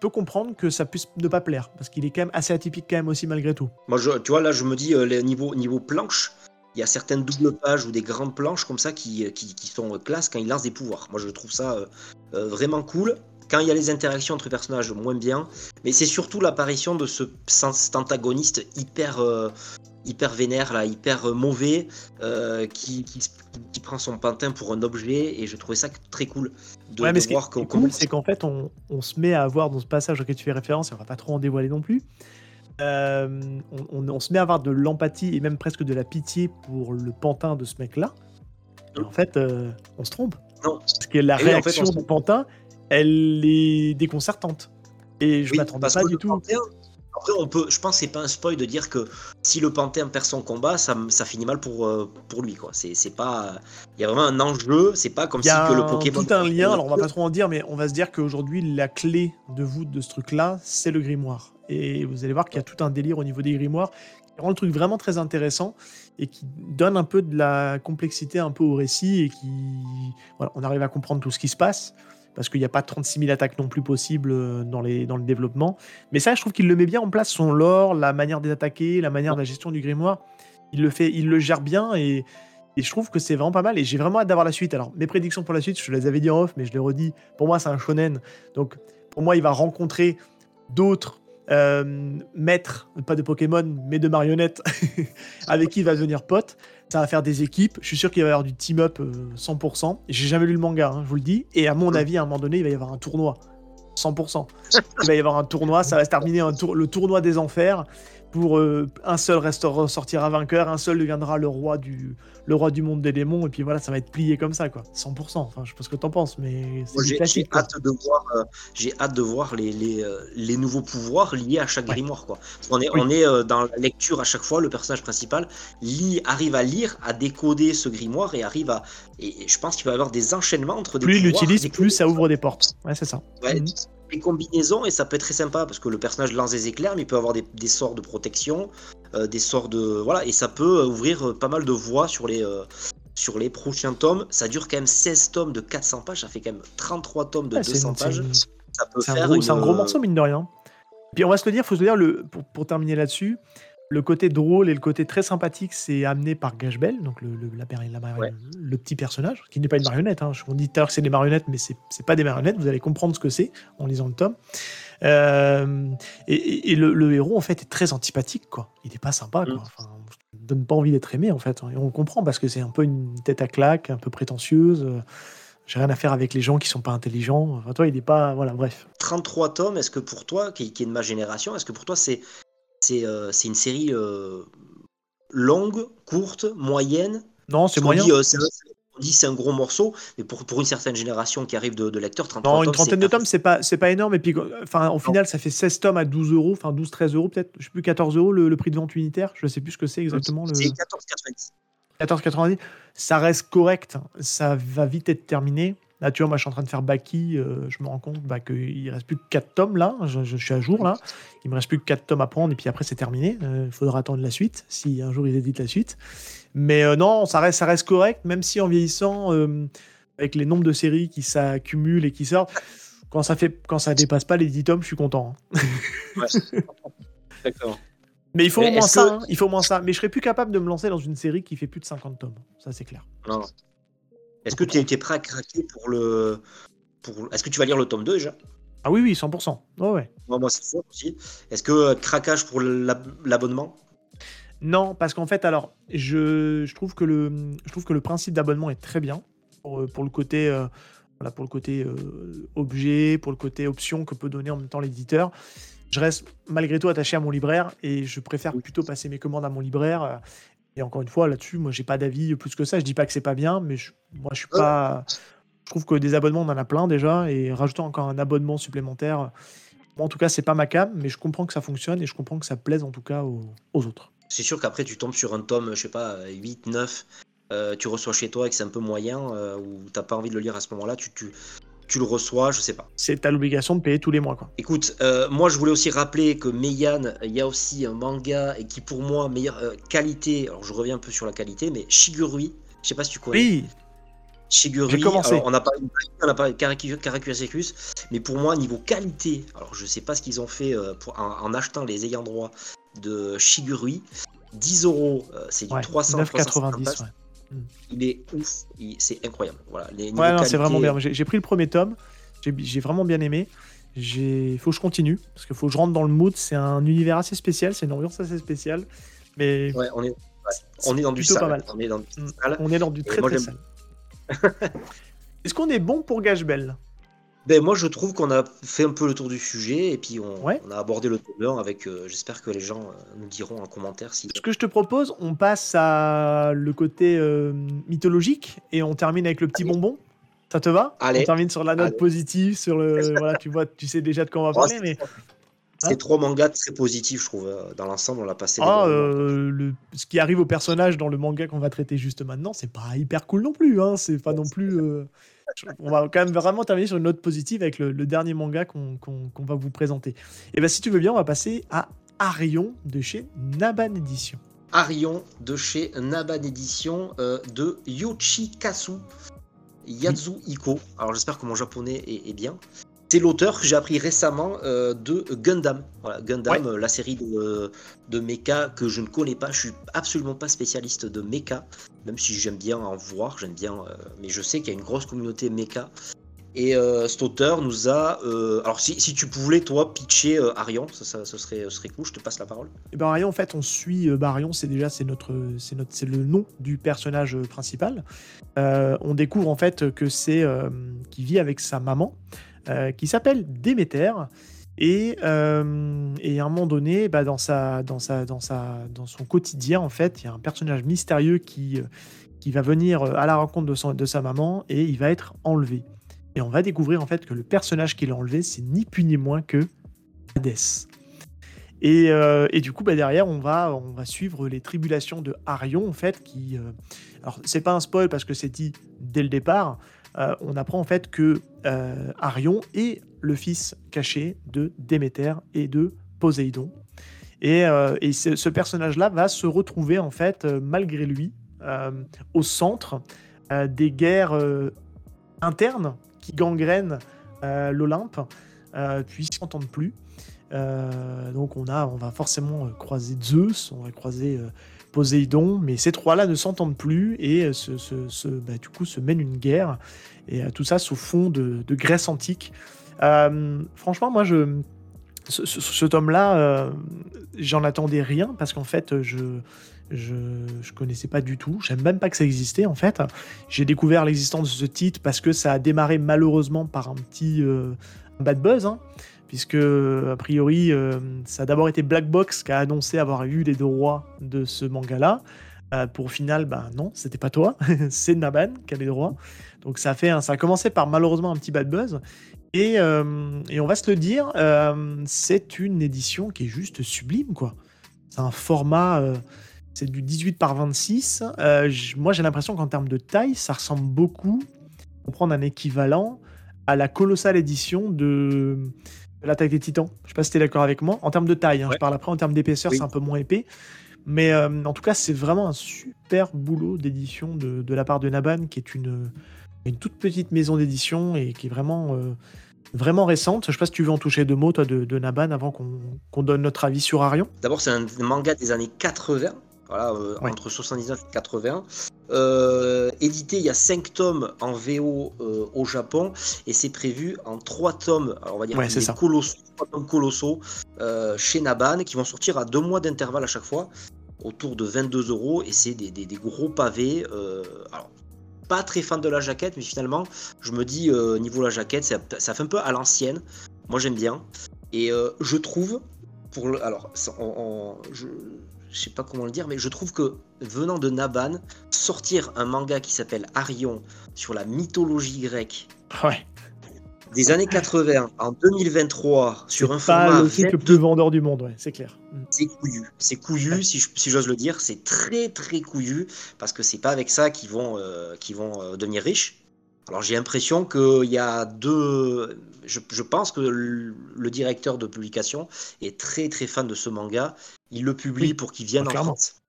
peut comprendre que ça puisse ne pas plaire, parce qu'il est quand même assez atypique quand même aussi malgré tout. Moi, je, tu vois, là, je me dis, euh, les niveau, niveau planche, il y a certaines doubles pages ou des grandes planches comme ça qui, qui, qui sont classe quand ils lancent des pouvoirs. Moi, je trouve ça euh, euh, vraiment cool. Quand il y a les interactions entre personnages, moins bien. Mais c'est surtout l'apparition de ce, cet antagoniste hyper, euh, hyper vénère, là, hyper euh, mauvais, euh, qui, qui, qui prend son pantin pour un objet. Et je trouvais ça très cool de, ouais, de mais ce qui est voir cool, c'est qu'en fait, on, on se met à avoir dans ce passage auquel tu fais référence, et on va pas trop en dévoiler non plus, euh, on, on- on se met à avoir de l'empathie et même presque de la pitié pour le pantin de ce mec-là. En fait, euh, on se trompe. Non. Parce que la Et en fait, réaction on se du pantin, elle est déconcertante. Et je Oui, m'attendais pas du tout. Après, on peut, je pense que c'est pas un spoil de dire que si le Panthère perd son combat, ça, ça finit mal pour, euh, pour lui. quoi. C'est c'est pas, il y a vraiment un enjeu. C'est pas comme si que le Pokémon. tout un lien, alors on va pas trop en dire, mais on va se dire qu'aujourd'hui, la clé de voûte de ce truc-là, c'est le grimoire. Et vous allez voir qu'il y a tout un délire au niveau des grimoires qui rend le truc vraiment très intéressant et qui donne un peu de la complexité un peu au récit et qui. Voilà, on arrive à comprendre tout ce qui se passe. Parce qu'il n'y a pas 36 000 attaques non plus possibles euh, dans, le développement. Mais ça, je trouve qu'il le met bien en place, son lore, la manière d'attaquer, la manière de la gestion du grimoire. Il le, fait, il le gère bien et, et je trouve que c'est vraiment pas mal et j'ai vraiment hâte d'avoir la suite. Alors, mes prédictions pour la suite, je les avais dit en off, mais je les redis. Pour moi, c'est un shonen. Donc, pour moi, il va rencontrer d'autres euh, maîtres, pas de Pokémon, mais de marionnettes, avec qui il va devenir pote. Ça va faire des équipes. Je suis sûr qu'il va y avoir du team-up euh, 100%. J'ai jamais lu le manga, hein, je vous le dis. Et à mon avis, à un moment donné, il va y avoir un tournoi. 100%. Il va y avoir un tournoi, ça va se terminer un tour, le tournoi des enfers. Pour euh, un seul reste ressortira vainqueur, un seul deviendra le roi du, le roi du monde des démons, et puis voilà, ça va être plié comme ça, quoi. 100%. Enfin, je sais pas ce que t'en penses, mais J'ai hâte de voir, euh, j'ai hâte de voir les, les, euh, les nouveaux pouvoirs liés à chaque Ouais. grimoire. Quoi. On est, Oui. on est euh, dans la lecture à chaque fois. Le personnage principal lit, arrive à lire, à décoder ce grimoire et arrive à. Et je pense qu'il va y avoir des enchaînements entre des Plus il l'utilise, plus ça ouvre des portes. Ouais, c'est ça. Ouais, Mhm. Des combinaisons et ça peut être très sympa parce que le personnage lance des éclairs mais il peut avoir des, des sorts de protection, euh, des sorts de voilà et ça peut euh, ouvrir euh, pas mal de voies sur les euh, sur les prochains tomes. Ça dure quand même 16 tomes de 400 pages, ça fait quand même 33 tomes de Ouais, c'est 200 une- c'est pages. une- Ça peut C'est un, faire gros, une, un gros morceau, mine de rien. Puis on va se le dire, faut se le dire, le, pour, pour terminer là-dessus, le côté drôle et le côté très sympathique, c'est amené par Gashbel, donc le, le, la mari- la mari- Ouais. le petit personnage, qui n'est pas une marionnette. Hein. On dit tout à l'heure que c'est des marionnettes, mais c'est pas des marionnettes, vous allez comprendre ce que c'est en lisant le tome. Euh, et le, le héros, en fait, est très antipathique, quoi. Il est pas sympa, quoi. Mm. Enfin, il donne pas envie d'être aimé, en fait. Et on le comprend parce que c'est un peu une tête à claque, un peu prétentieuse. euh, J'ai rien à faire avec les gens qui sont pas intelligents. Enfin, toi, il est pas. Voilà, bref. 33 tomes, est-ce que pour toi, qui, qui est de ma génération, est-ce que pour toi c'est c'est euh, c'est une série euh, longue, courte, moyenne Non, c'est moyen. dit, euh, on dit c'est un gros morceau, mais pour, pour une certaine génération qui arrive de, de lecteurs, 33 Non, une tomes, trentaine de tomes, c'est pas, pas énorme. Et puis, enfin, au final, ça fait 16 tomes à 12 euros, enfin 12-13 euros peut-être. Je sais plus, 14 euros le, le prix de vente unitaire. Je sais plus ce que c'est exactement. Le... C'est 14,90. 14,90. Ça reste correct. Ça va vite être terminé. Là, tu vois, moi, je suis en train de faire Baki. euh, je me rends compte bah, qu'il reste plus que 4 tomes là. Je, je suis à jour là. Il me reste plus que 4 tomes à prendre. Et puis après, c'est terminé. Euh, Il faudra attendre la suite, si un jour ils éditent la suite. Mais euh, non, ça reste, ça reste correct, même si en vieillissant, avec les nombres de séries qui s'accumulent et qui sortent, quand ça fait, quand ça dépasse pas les 10 tomes, je suis content. hein. Mais il faut Mais au moins ça. que- hein, il faut au moins ça. Mais je serais plus capable de me lancer dans une série qui fait plus de 50 tomes. Ça, c'est clair. Non. Est-ce que tu es, prêt à craquer pour le. Pour... Est-ce que tu vas lire le tome 2 déjà? Ah oui, oui, 100%. ouais. moi, c'est sûr aussi. Est-ce que euh, craquage pour l'abonnement? Non, parce qu'en fait, alors, je, je, trouve que le, je trouve que le principe d'abonnement est très bien pour, euh, pour le côté, euh, voilà, pour le côté objet, pour le côté option que peut donner en même temps l'éditeur. Je reste malgré tout attaché à mon libraire et je préfère plutôt passer mes commandes à mon libraire. Et encore une fois, là-dessus, moi, j'ai pas d'avis plus que ça. Je dis pas que c'est pas bien, mais moi, je suis pas. Je trouve que des abonnements, on en a plein déjà, et rajouter encore un abonnement supplémentaire, en tout cas, c'est pas ma cam, mais je comprends que ça fonctionne et je comprends que ça plaise en tout cas aux, autres. C'est sûr qu'après, tu tombes sur un tome, je sais pas, 8, 9, euh, tu reçois chez toi et que c'est un peu moyen, euh, ou t'as pas envie de le lire à ce moment-là, tu, tu le reçois, je sais pas. C'est à l'obligation de payer tous les mois, quoi. Écoute, euh, moi je voulais aussi rappeler que Meian, il y a aussi un manga et qui pour moi meilleure qualité. Alors je reviens un peu sur la qualité, mais Shigurui, je sais pas si tu connais. Oui, commencé. on n'a pas, on a pas Caracuacecus, mais pour moi, niveau qualité, alors je sais pas ce qu'ils ont fait euh, pour, en, achetant les ayants droit de Shiguri, 10 euros, euh, c'est du 300 9,90. Il est ouf, c'est incroyable. Voilà, ouais, c'est vraiment bien. J'ai pris le premier tome, j'ai vraiment bien aimé. Il faut que je continue, parce qu'il faut que je rentre dans le mood. C'est un univers assez spécial, c'est une ambiance assez spéciale. Mais ouais, on est, on est sale. On est dans du, mm. on est dans du très très sale. Est-ce qu'on est bon pour Gage-Bell ben, moi, je trouve qu'on a fait un peu le tour du sujet et puis on, a abordé le tome avec. Euh, j'espère que les gens euh, nous diront en commentaire si. Ce que je te propose, on passe à le côté euh, mythologique et on termine avec le petit bonbon. Ça te va? Allez. On termine sur la note positive, sur le. voilà, tu vois, tu sais déjà de quoi on va parler, mais. C'est trois mangas très positifs, je trouve. Dans l'ensemble, on l'a passé. Ah, le... ce qui arrive au personnage dans le manga qu'on va traiter juste maintenant, c'est pas hyper cool non plus. Hein. C'est pas non plus on va quand même vraiment terminer sur une note positive avec le, dernier manga qu'on va vous présenter. Et bien, si tu veux bien, on va passer à Arion de chez Naban Edition. Arion de chez Naban Edition euh, de Yoshikazu Yatsuhiko. Alors, j'espère que mon japonais est bien. C'est l'auteur que j'ai appris récemment euh, de Gundam. Voilà, Gundam, euh, la série de, de mecha que je ne connais pas. Je suis absolument pas spécialiste de mecha, même si j'aime bien en voir, j'aime bien. Euh, mais je sais qu'il y a une grosse communauté mecha. Et cet auteur nous a. alors, si, si, tu pouvais, toi, pitcher Arion, ça, ce, serait, serait cool, je te passe la parole. Et eh ben, Arion, en fait, on suit. Bah, Arion, c'est déjà c'est notre, c'est notre, c'est le nom du personnage principal. on découvre en fait que c'est. qui vit avec sa maman. Euh, qui s'appelle Déméter. Et, euh, et, à un moment donné, bah, dans, sa, dans, sa, dans, sa, dans son quotidien, en fait, il y a un personnage mystérieux qui, euh, qui va venir à la rencontre de, son, de sa maman et il va être enlevé. Et on va découvrir en fait que le personnage qui l'a enlevé, c'est ni plus ni moins que Hadès. Et, et, du coup, bah, derrière, on va, on va suivre les tribulations de Arion, en fait, qui... alors, c'est pas un spoil parce que c'est dit dès le départ, euh, on apprend en fait que euh, Arion est le fils caché de Déméter et de Poséidon. Et, euh, ce, personnage-là va se retrouver en fait, malgré lui, au centre des guerres internes qui gangrènent l'Olympe, puisqu'ils s'entendent plus. donc on, a, on va forcément croiser Zeus, on va croiser Poséidon, mais ces trois-là ne s'entendent plus et se, bah, du coup se mènent une guerre. Et euh, tout ça sous fond de, Grèce antique. Euh, franchement, moi, je, ce, tome-là, euh, j'en attendais rien parce qu'en fait, je, je, je connaissais pas du tout. Je même pas que ça existait en fait. J'ai découvert l'existence de ce titre parce que ça a démarré malheureusement par un petit bad buzz. Hein puisque a priori euh, ça a d'abord été Black Box qui a annoncé avoir eu les droits de ce manga-là. Euh, pour final, bah non, c'était pas toi, c'est Naban qui a les droits. Donc ça a fait, ça a commencé par malheureusement un petit bad buzz. Et, euh, et on va se le dire, c'est une édition qui est juste sublime, quoi. C'est un format, c'est du 18 par 26. moi, j'ai l'impression qu'en termes de taille, ça ressemble beaucoup, pour prendre un équivalent, à la colossale édition de l'attaque des titans. Je sais pas si tu es d'accord avec moi. En termes de taille, hein, je parle après en termes d'épaisseur, c'est un peu moins épais. Mais euh, en tout cas, c'est vraiment un super boulot d'édition de, la part de Naban, qui est une, une toute petite maison d'édition et qui est vraiment, euh, vraiment récente. Je sais pas si tu veux en toucher deux mots, toi, de, Naban, avant qu'on donne notre avis sur Arion. D'abord, c'est un manga des années 80. Voilà, entre 79 et 80. Euh, édité, il y a 5 tomes en VO au Japon et c'est prévu en 3 tomes, on va dire colossaux, 3 tomes colossaux chez Naban qui vont sortir à 2 mois d'intervalle à chaque fois, autour de 22 euros et c'est des, des, gros pavés. alors, pas très fan de la jaquette, mais finalement, je me dis, niveau la jaquette, ça, ça, fait un peu à l'ancienne. Moi, j'aime bien. Et je trouve, pour le, alors, je, je sais pas comment le dire, mais je trouve que venant de Naban, sortir un manga qui s'appelle Arion sur la mythologie grecque. Des années 80 en 2023 sur un format. C'est le plus vendeur du monde, ouais, c'est clair. Mm. C'est couillu, c'est couillu si, j'ose le dire, c'est très très couillu parce que c'est pas avec ça qu'ils vont, euh, vont euh, devenir riches. Alors j'ai l'impression qu'il y a deux. Je, pense que le, directeur de publication est très très fan de ce manga. Il le publie pour qu'il vienne en France.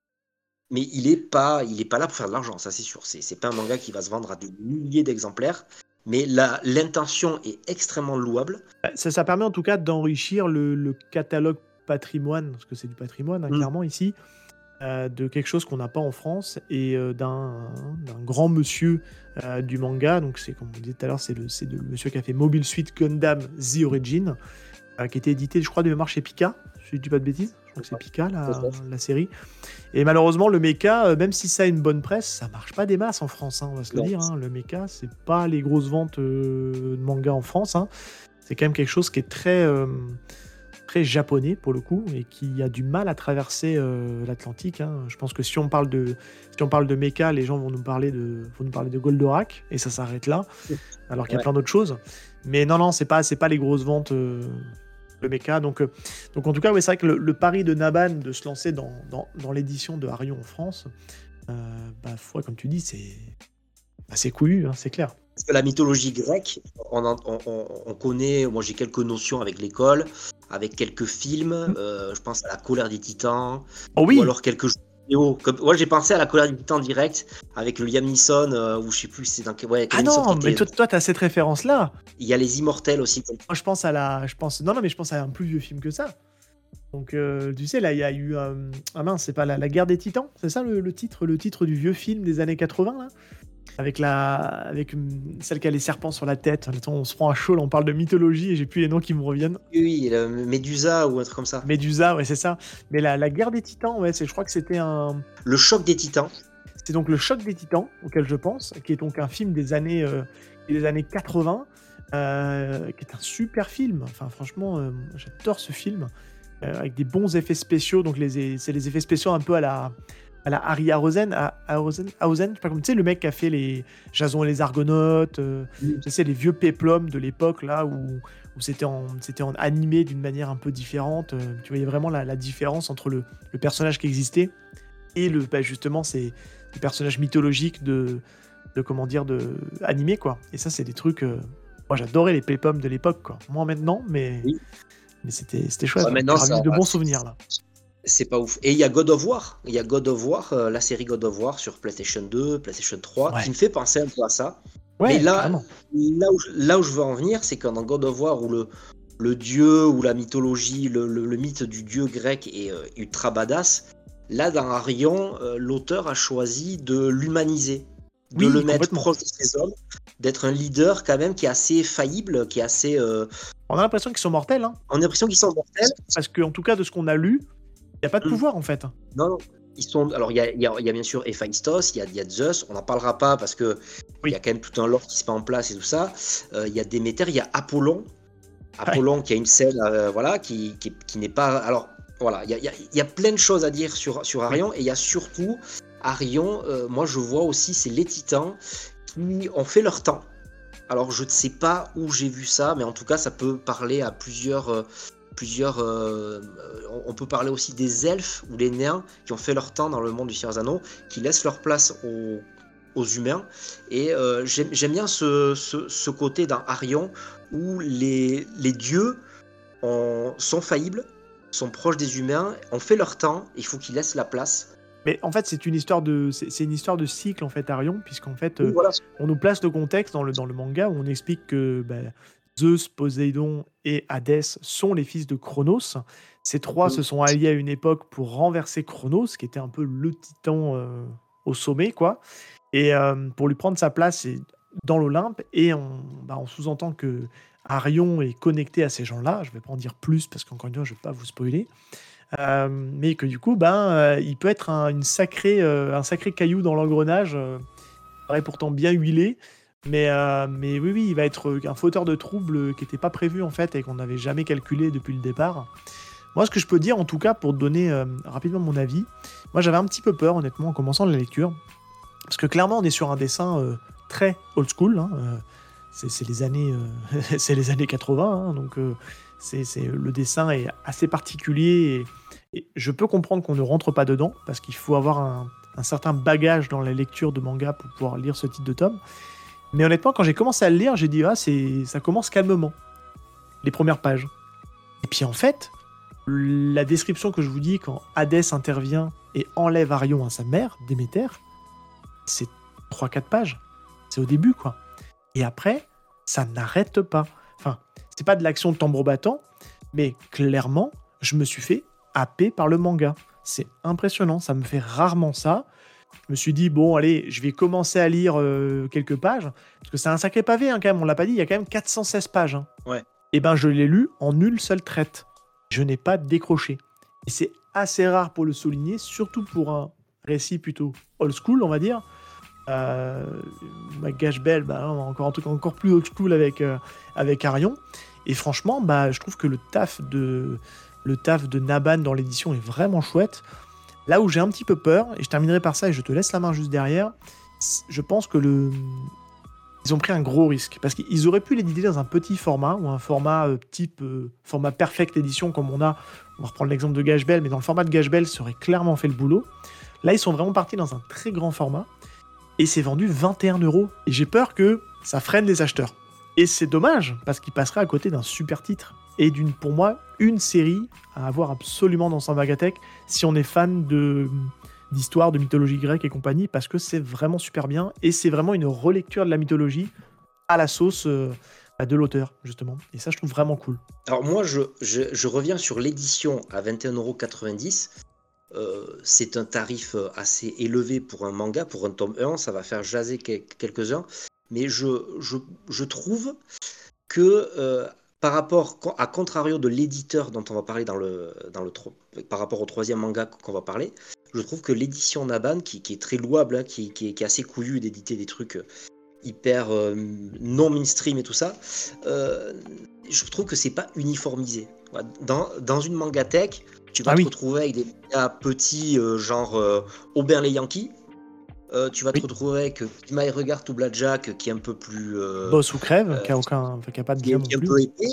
Mais il n'est pas, il est pas là pour faire de l'argent, ça c'est sûr. C'est, c'est pas un manga qui va se vendre à des milliers d'exemplaires. Mais l'intention est extrêmement louable. Bah, ça, ça permet en tout cas d'enrichir le, catalogue patrimoine, parce que c'est du patrimoine, hein, mm. clairement ici, euh, de quelque chose qu'on n'a pas en France et euh, d'un grand monsieur euh, du manga. Donc, c'est comme on disait tout à l'heure, c'est le, le, monsieur qui a fait Mobile Suit Gundam The Origin, qui était édité, je crois, de mémoire chez Pika, si je dis pas de bêtises. Je crois que c'est Pika, la, la, série. Et malheureusement, le mecha, même si ça a une bonne presse, ça marche pas des masses en France, hein, on va se le dire. Hein. Le mecha, c'est pas les grosses ventes de manga en France. Hein. C'est quand même quelque chose qui est très japonais pour le coup et qui a du mal à traverser euh, l'Atlantique. Hein. Je pense que si on parle de si on parle de mecha, les gens vont nous parler de vont nous parler de Goldorak et ça s'arrête là, alors qu'il y a plein d'autres choses. Mais non non, c'est pas c'est pas les grosses ventes euh, le mecha. Donc euh, donc en tout cas, ouais, c'est vrai que le, pari de Naban de se lancer dans, dans, dans l'édition de Arion en France, bah foi, comme tu dis, c'est assez couillu, hein, c'est clair. Parce que la mythologie grecque, on, on, connaît, moi j'ai quelques notions avec l'école, avec quelques films, mm. euh, je pense à la colère des titans, oh oui. ou alors quelques vidéo. Comme, moi j'ai pensé à la colère des titans direct, avec le Liam Neeson, euh, ou je sais plus c'est dans quel... Ouais, ah non, mais toi, toi tu as cette référence-là. Il y a les immortels aussi. Moi je pense à la... Je pense... Non, non, mais je pense à un plus vieux film que ça. Donc, euh, tu sais, là, il y a eu. Ah mince, c'est pas la, la, guerre des titans C'est ça le, le, titre le titre du vieux film des années 80, là? Avec la avec celle qui a les serpents sur la tête. On se prend à chaud, on parle de mythologie et j'ai plus les noms qui me reviennent. Oui, Médusa ou un truc comme ça. Médusa, ouais, c'est ça. Mais la, la guerre des titans, ouais, je crois que c'était un. Le choc des titans. C'est donc le choc des titans auquel je pense, qui est donc un film des années euh, des années 80, euh, qui est un super film. Enfin, franchement, euh, j'adore ce film avec des bons effets spéciaux. Donc les c'est les effets spéciaux un peu à la à la Harry Hausen, à, Hausen, je sais pas comment, tu sais, le mec qui a fait les Jason et les Argonautes, euh, tu sais, les vieux péplums de l'époque, là, où, où c'était en, en animé d'une manière un peu différente. Euh, tu voyais vraiment la, différence entre le, le, personnage qui existait et le, bah, justement, ces, personnages mythologiques de, de, comment dire, de animé, quoi. Et ça, c'est des trucs. Euh, moi, j'adorais les péplums de l'époque, quoi. Moi, maintenant, mais. Mais c'était chouette. maintenant, ça, de bons souvenirs, là c'est pas ouf. Et il y a God of War, il y a God of War, euh, la série God of War sur PlayStation 2, PlayStation 3, qui me fait penser un peu à ça. Mais là, là où, là où, je veux en venir, c'est que dans God of War, où le, le dieu ou la mythologie, le, le, mythe du dieu grec est euh, ultra badass, là dans Arion, euh, l'auteur a choisi de l'humaniser, de le mettre proche de ses hommes, d'être un leader quand même qui est assez faillible, qui est assez... On a l'impression qu'ils sont mortels. Hein. On a l'impression qu'ils sont mortels. Parce qu'en tout cas, de ce qu'on a lu, n'y a pas de mm. pouvoir en fait. Non, non. Ils sont, alors il y a, y, a, y a, bien sûr Héphaïstos, il y a, y a Zeus, on n'en parlera pas parce que il y a quand même tout un lore qui se met en place et tout ça. Euh, il y a Déméter, il y a Apollon, Apollon qui a une scène, euh, voilà, qui, qui, qui n'est pas. Alors voilà, il y a, y a, plein de choses à dire sur, sur Arion et il y a surtout Arion, euh, moi je vois aussi c'est les Titans qui ont fait leur temps. Alors je ne sais pas où j'ai vu ça, mais en tout cas ça peut parler à plusieurs plusieurs. Euh, on peut parler aussi des elfes ou les nains qui ont fait leur temps dans le monde du Seigneur Anneaux, qui laissent leur place aux, humains. Et euh, j'aime bien ce, côté dans Arion où les, dieux sont faillibles, sont proches des humains, ont fait leur temps, il faut qu'ils laissent la place. Mais en fait, c'est une histoire de, c'est une histoire de cycle en fait Arion, puisqu'en fait, euh, on nous place le contexte dans le dans le manga où on explique que bah, Zeus, Poséidon et Hadès sont les fils de Chronos, Ces trois se sont alliés à une époque pour renverser Chronos, qui était un peu le titan euh, au sommet, quoi. Et euh, pour lui prendre sa place dans l'Olympe. Et on, bah, on sous-entend que Arion est connecté à ces gens-là. Je ne vais pas en dire plus parce qu'encore une fois, je ne vais pas vous spoiler. Euh, mais que du coup, ben, il peut être un, une sacrée, un sacré caillou dans l'engrenage, paraît pourtant bien huilé. Mais, mais oui, oui, il va être un fauteur de troubles qui n'était pas prévu en fait et qu'on n'avait jamais calculé depuis le départ. Moi, ce que je peux dire, en tout cas, pour donner euh, rapidement mon avis, moi j'avais un petit peu peur, honnêtement, en commençant la lecture. Parce que clairement, on est sur un dessin euh, très old school. Hein, euh, c'est les, années, c'est les années 80, hein, donc c'est le dessin est assez particulier. Et, je peux comprendre qu'on ne rentre pas dedans, parce qu'il faut avoir un, un, certain bagage dans la lecture de manga pour pouvoir lire ce type de tome. Mais honnêtement, quand j'ai commencé à le lire, j'ai dit, ah, ça commence calmement. Les premières pages. Et puis en fait, la description que je vous dis quand Hadès intervient et enlève Arion à sa mère, Déméter, c'est 3-4 pages. C'est au début, quoi. Et après, ça n'arrête pas. Enfin, c'est pas de l'action de tambour battant, mais clairement, je me suis fait happer par le manga. C'est impressionnant, ça me fait rarement ça. Je me suis dit, bon, allez, je vais commencer à lire euh, quelques pages, parce que c'est un sacré pavé, hein, quand même, on l'a pas dit, il y a quand même 416 pages. Hein. Ouais. Et eh ben, je l'ai lu en une seule traite je n'ai pas décroché. Et c'est assez rare pour le souligner, surtout pour un récit plutôt old school, on va dire. Euh, Gash Bell, bah, encore un truc encore plus old school avec, euh, avec Arion. Et franchement, bah, je trouve que le taf de, le taf de Naban dans l'édition est vraiment chouette. Là où j'ai un petit peu peur, et je terminerai par ça et je te laisse la main juste derrière, je pense que le, ils ont pris un gros risque parce qu'ils auraient pu l'éditer dans un petit format ou un format euh, type euh, format perfect édition comme on a. On va reprendre l'exemple de Gashbell, mais dans le format de Gashbell, ça aurait clairement fait le boulot. Là, ils sont vraiment partis dans un très grand format et c'est vendu 21 euros. Et j'ai peur que ça freine les acheteurs. Et c'est dommage parce qu'ils passeraient à côté d'un super titre et d'une, pour moi, une série à avoir absolument dans sa bagatech si on est fan de d'histoire, de mythologie grecque et compagnie, parce que c'est vraiment super bien, et c'est vraiment une relecture de la mythologie à la sauce euh, de l'auteur, justement. Et ça, je trouve vraiment cool. Alors moi, je, je, reviens sur l'édition à 21,90€. Euh, c'est un tarif euh, assez élevé pour un manga, pour un tome 1, ça va faire jaser quelques-uns, mais je, je, je trouve que euh, par rapport, à contrario de l'éditeur dont on va parler dans le, dans le par rapport au troisième manga qu'on va parler, je trouve que l'édition Naban, qui, est très louable, hein, qui, est, assez couillu d'éditer des trucs euh, hyper euh, non mainstream et tout ça, euh, je trouve que c'est pas uniformisé. Dans, dans une mangatech, tu vas ah te retrouver avec des petits genre Aubert les Yankees, euh, tu vas te retrouver avec My Regard to Blackjack qui est un peu plus. Euh, Boss ou crève, qui a aucun. qui a pas de Qui est un peu épais.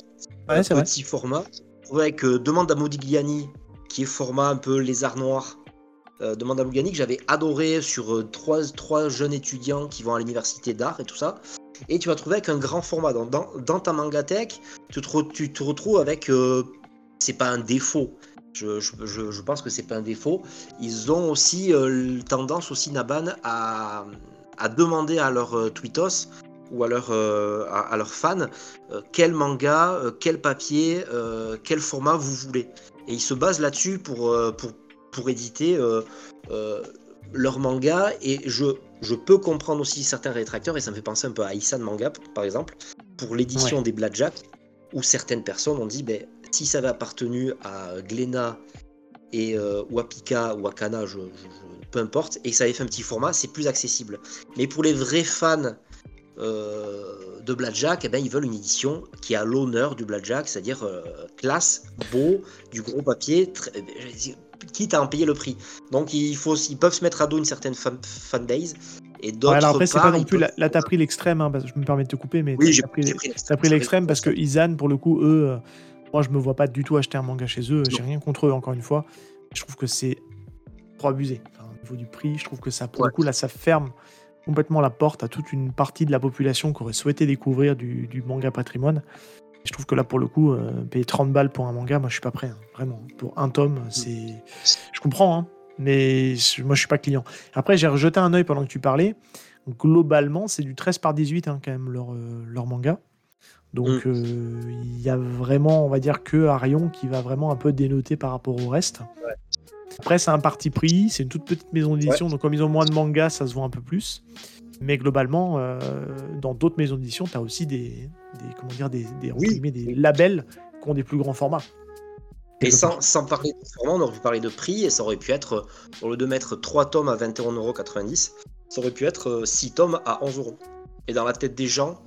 Ouais, petit format. Avec Demande à Modigliani qui est format un peu lézard noir. Demande à Modigliani que j'avais adoré sur trois, trois jeunes étudiants qui vont à l'université d'art et tout ça. Et tu vas trouver avec un grand format. Dans, dans, dans ta mangatech, tu te, tu te retrouves avec. c'est pas un défaut, je, pense que c'est pas un défaut. Ils ont aussi euh, tendance aussi Naban à, demander à leurs euh, tweetos ou à, leur, euh, à, leurs fans quel manga, quel papier, quel format vous voulez. Et ils se basent là-dessus pour, pour, pour éditer leur manga. Et je, je peux comprendre aussi certains rétracteurs, et ça me fait penser un peu à Isan Manga par exemple, pour l'édition des Blackjack, où certaines personnes ont dit ben, si ça avait appartenu à Glenna et, euh, ou à Pika ou à Kana, je, peu importe, et que ça avait fait un petit format, c'est plus accessible. Mais pour les vrais fans euh, de Blackjack, eh ben, ils veulent une édition qui a l'honneur du Blackjack, c'est-à-dire euh, classe, beau, du gros papier, quitte à en payer le prix. Donc il faut, ils peuvent se mettre à dos une certaine fan, fanbase. Et d'autres alors après, c'est pas non plus. Là, t'as pris l'extrême, hein, je me permets de te couper, mais oui, t'as pris, pris l'extrême parce que Izan, pour le coup, eux, moi, je me vois pas du tout acheter un manga chez eux. J'ai rien contre eux, encore une fois. Je trouve que c'est trop abusé. au niveau du prix, je trouve que ça, pour le coup, là, ça ferme complètement la porte à toute une partie de la population qui aurait souhaité découvrir du, manga patrimoine. je trouve que là, pour le coup, euh, payer 30 balles pour un manga, moi, je suis pas prêt. Hein. vraiment. Pour un tome, mm. c'est. Je comprends, hein, mais moi, je suis pas client. Après, j'ai rejeté un œil pendant que tu parlais. Globalement, c'est du 13 par 18, hein, quand même, leur, euh, leur manga. Donc Mm. euh, il y a vraiment, on va dire que Arion qui va vraiment un peu dénoter par rapport au reste. Ouais. Après, c'est un parti pris, c'est une toute petite maison d'édition, donc comme ils ont moins de mangas, ça se voit un peu plus. Mais globalement, euh, dans d'autres maisons d'édition, tu as aussi des, des, comment dire, des, des, entre Oui. des labels qui ont des plus grands formats. Et sans, sans parler de format, on aurait pu parler de prix et ça aurait pu être, au lieu de mettre 3 tomes à 21,90€, ça aurait pu être 6 tomes à 11€. Et dans la tête des gens,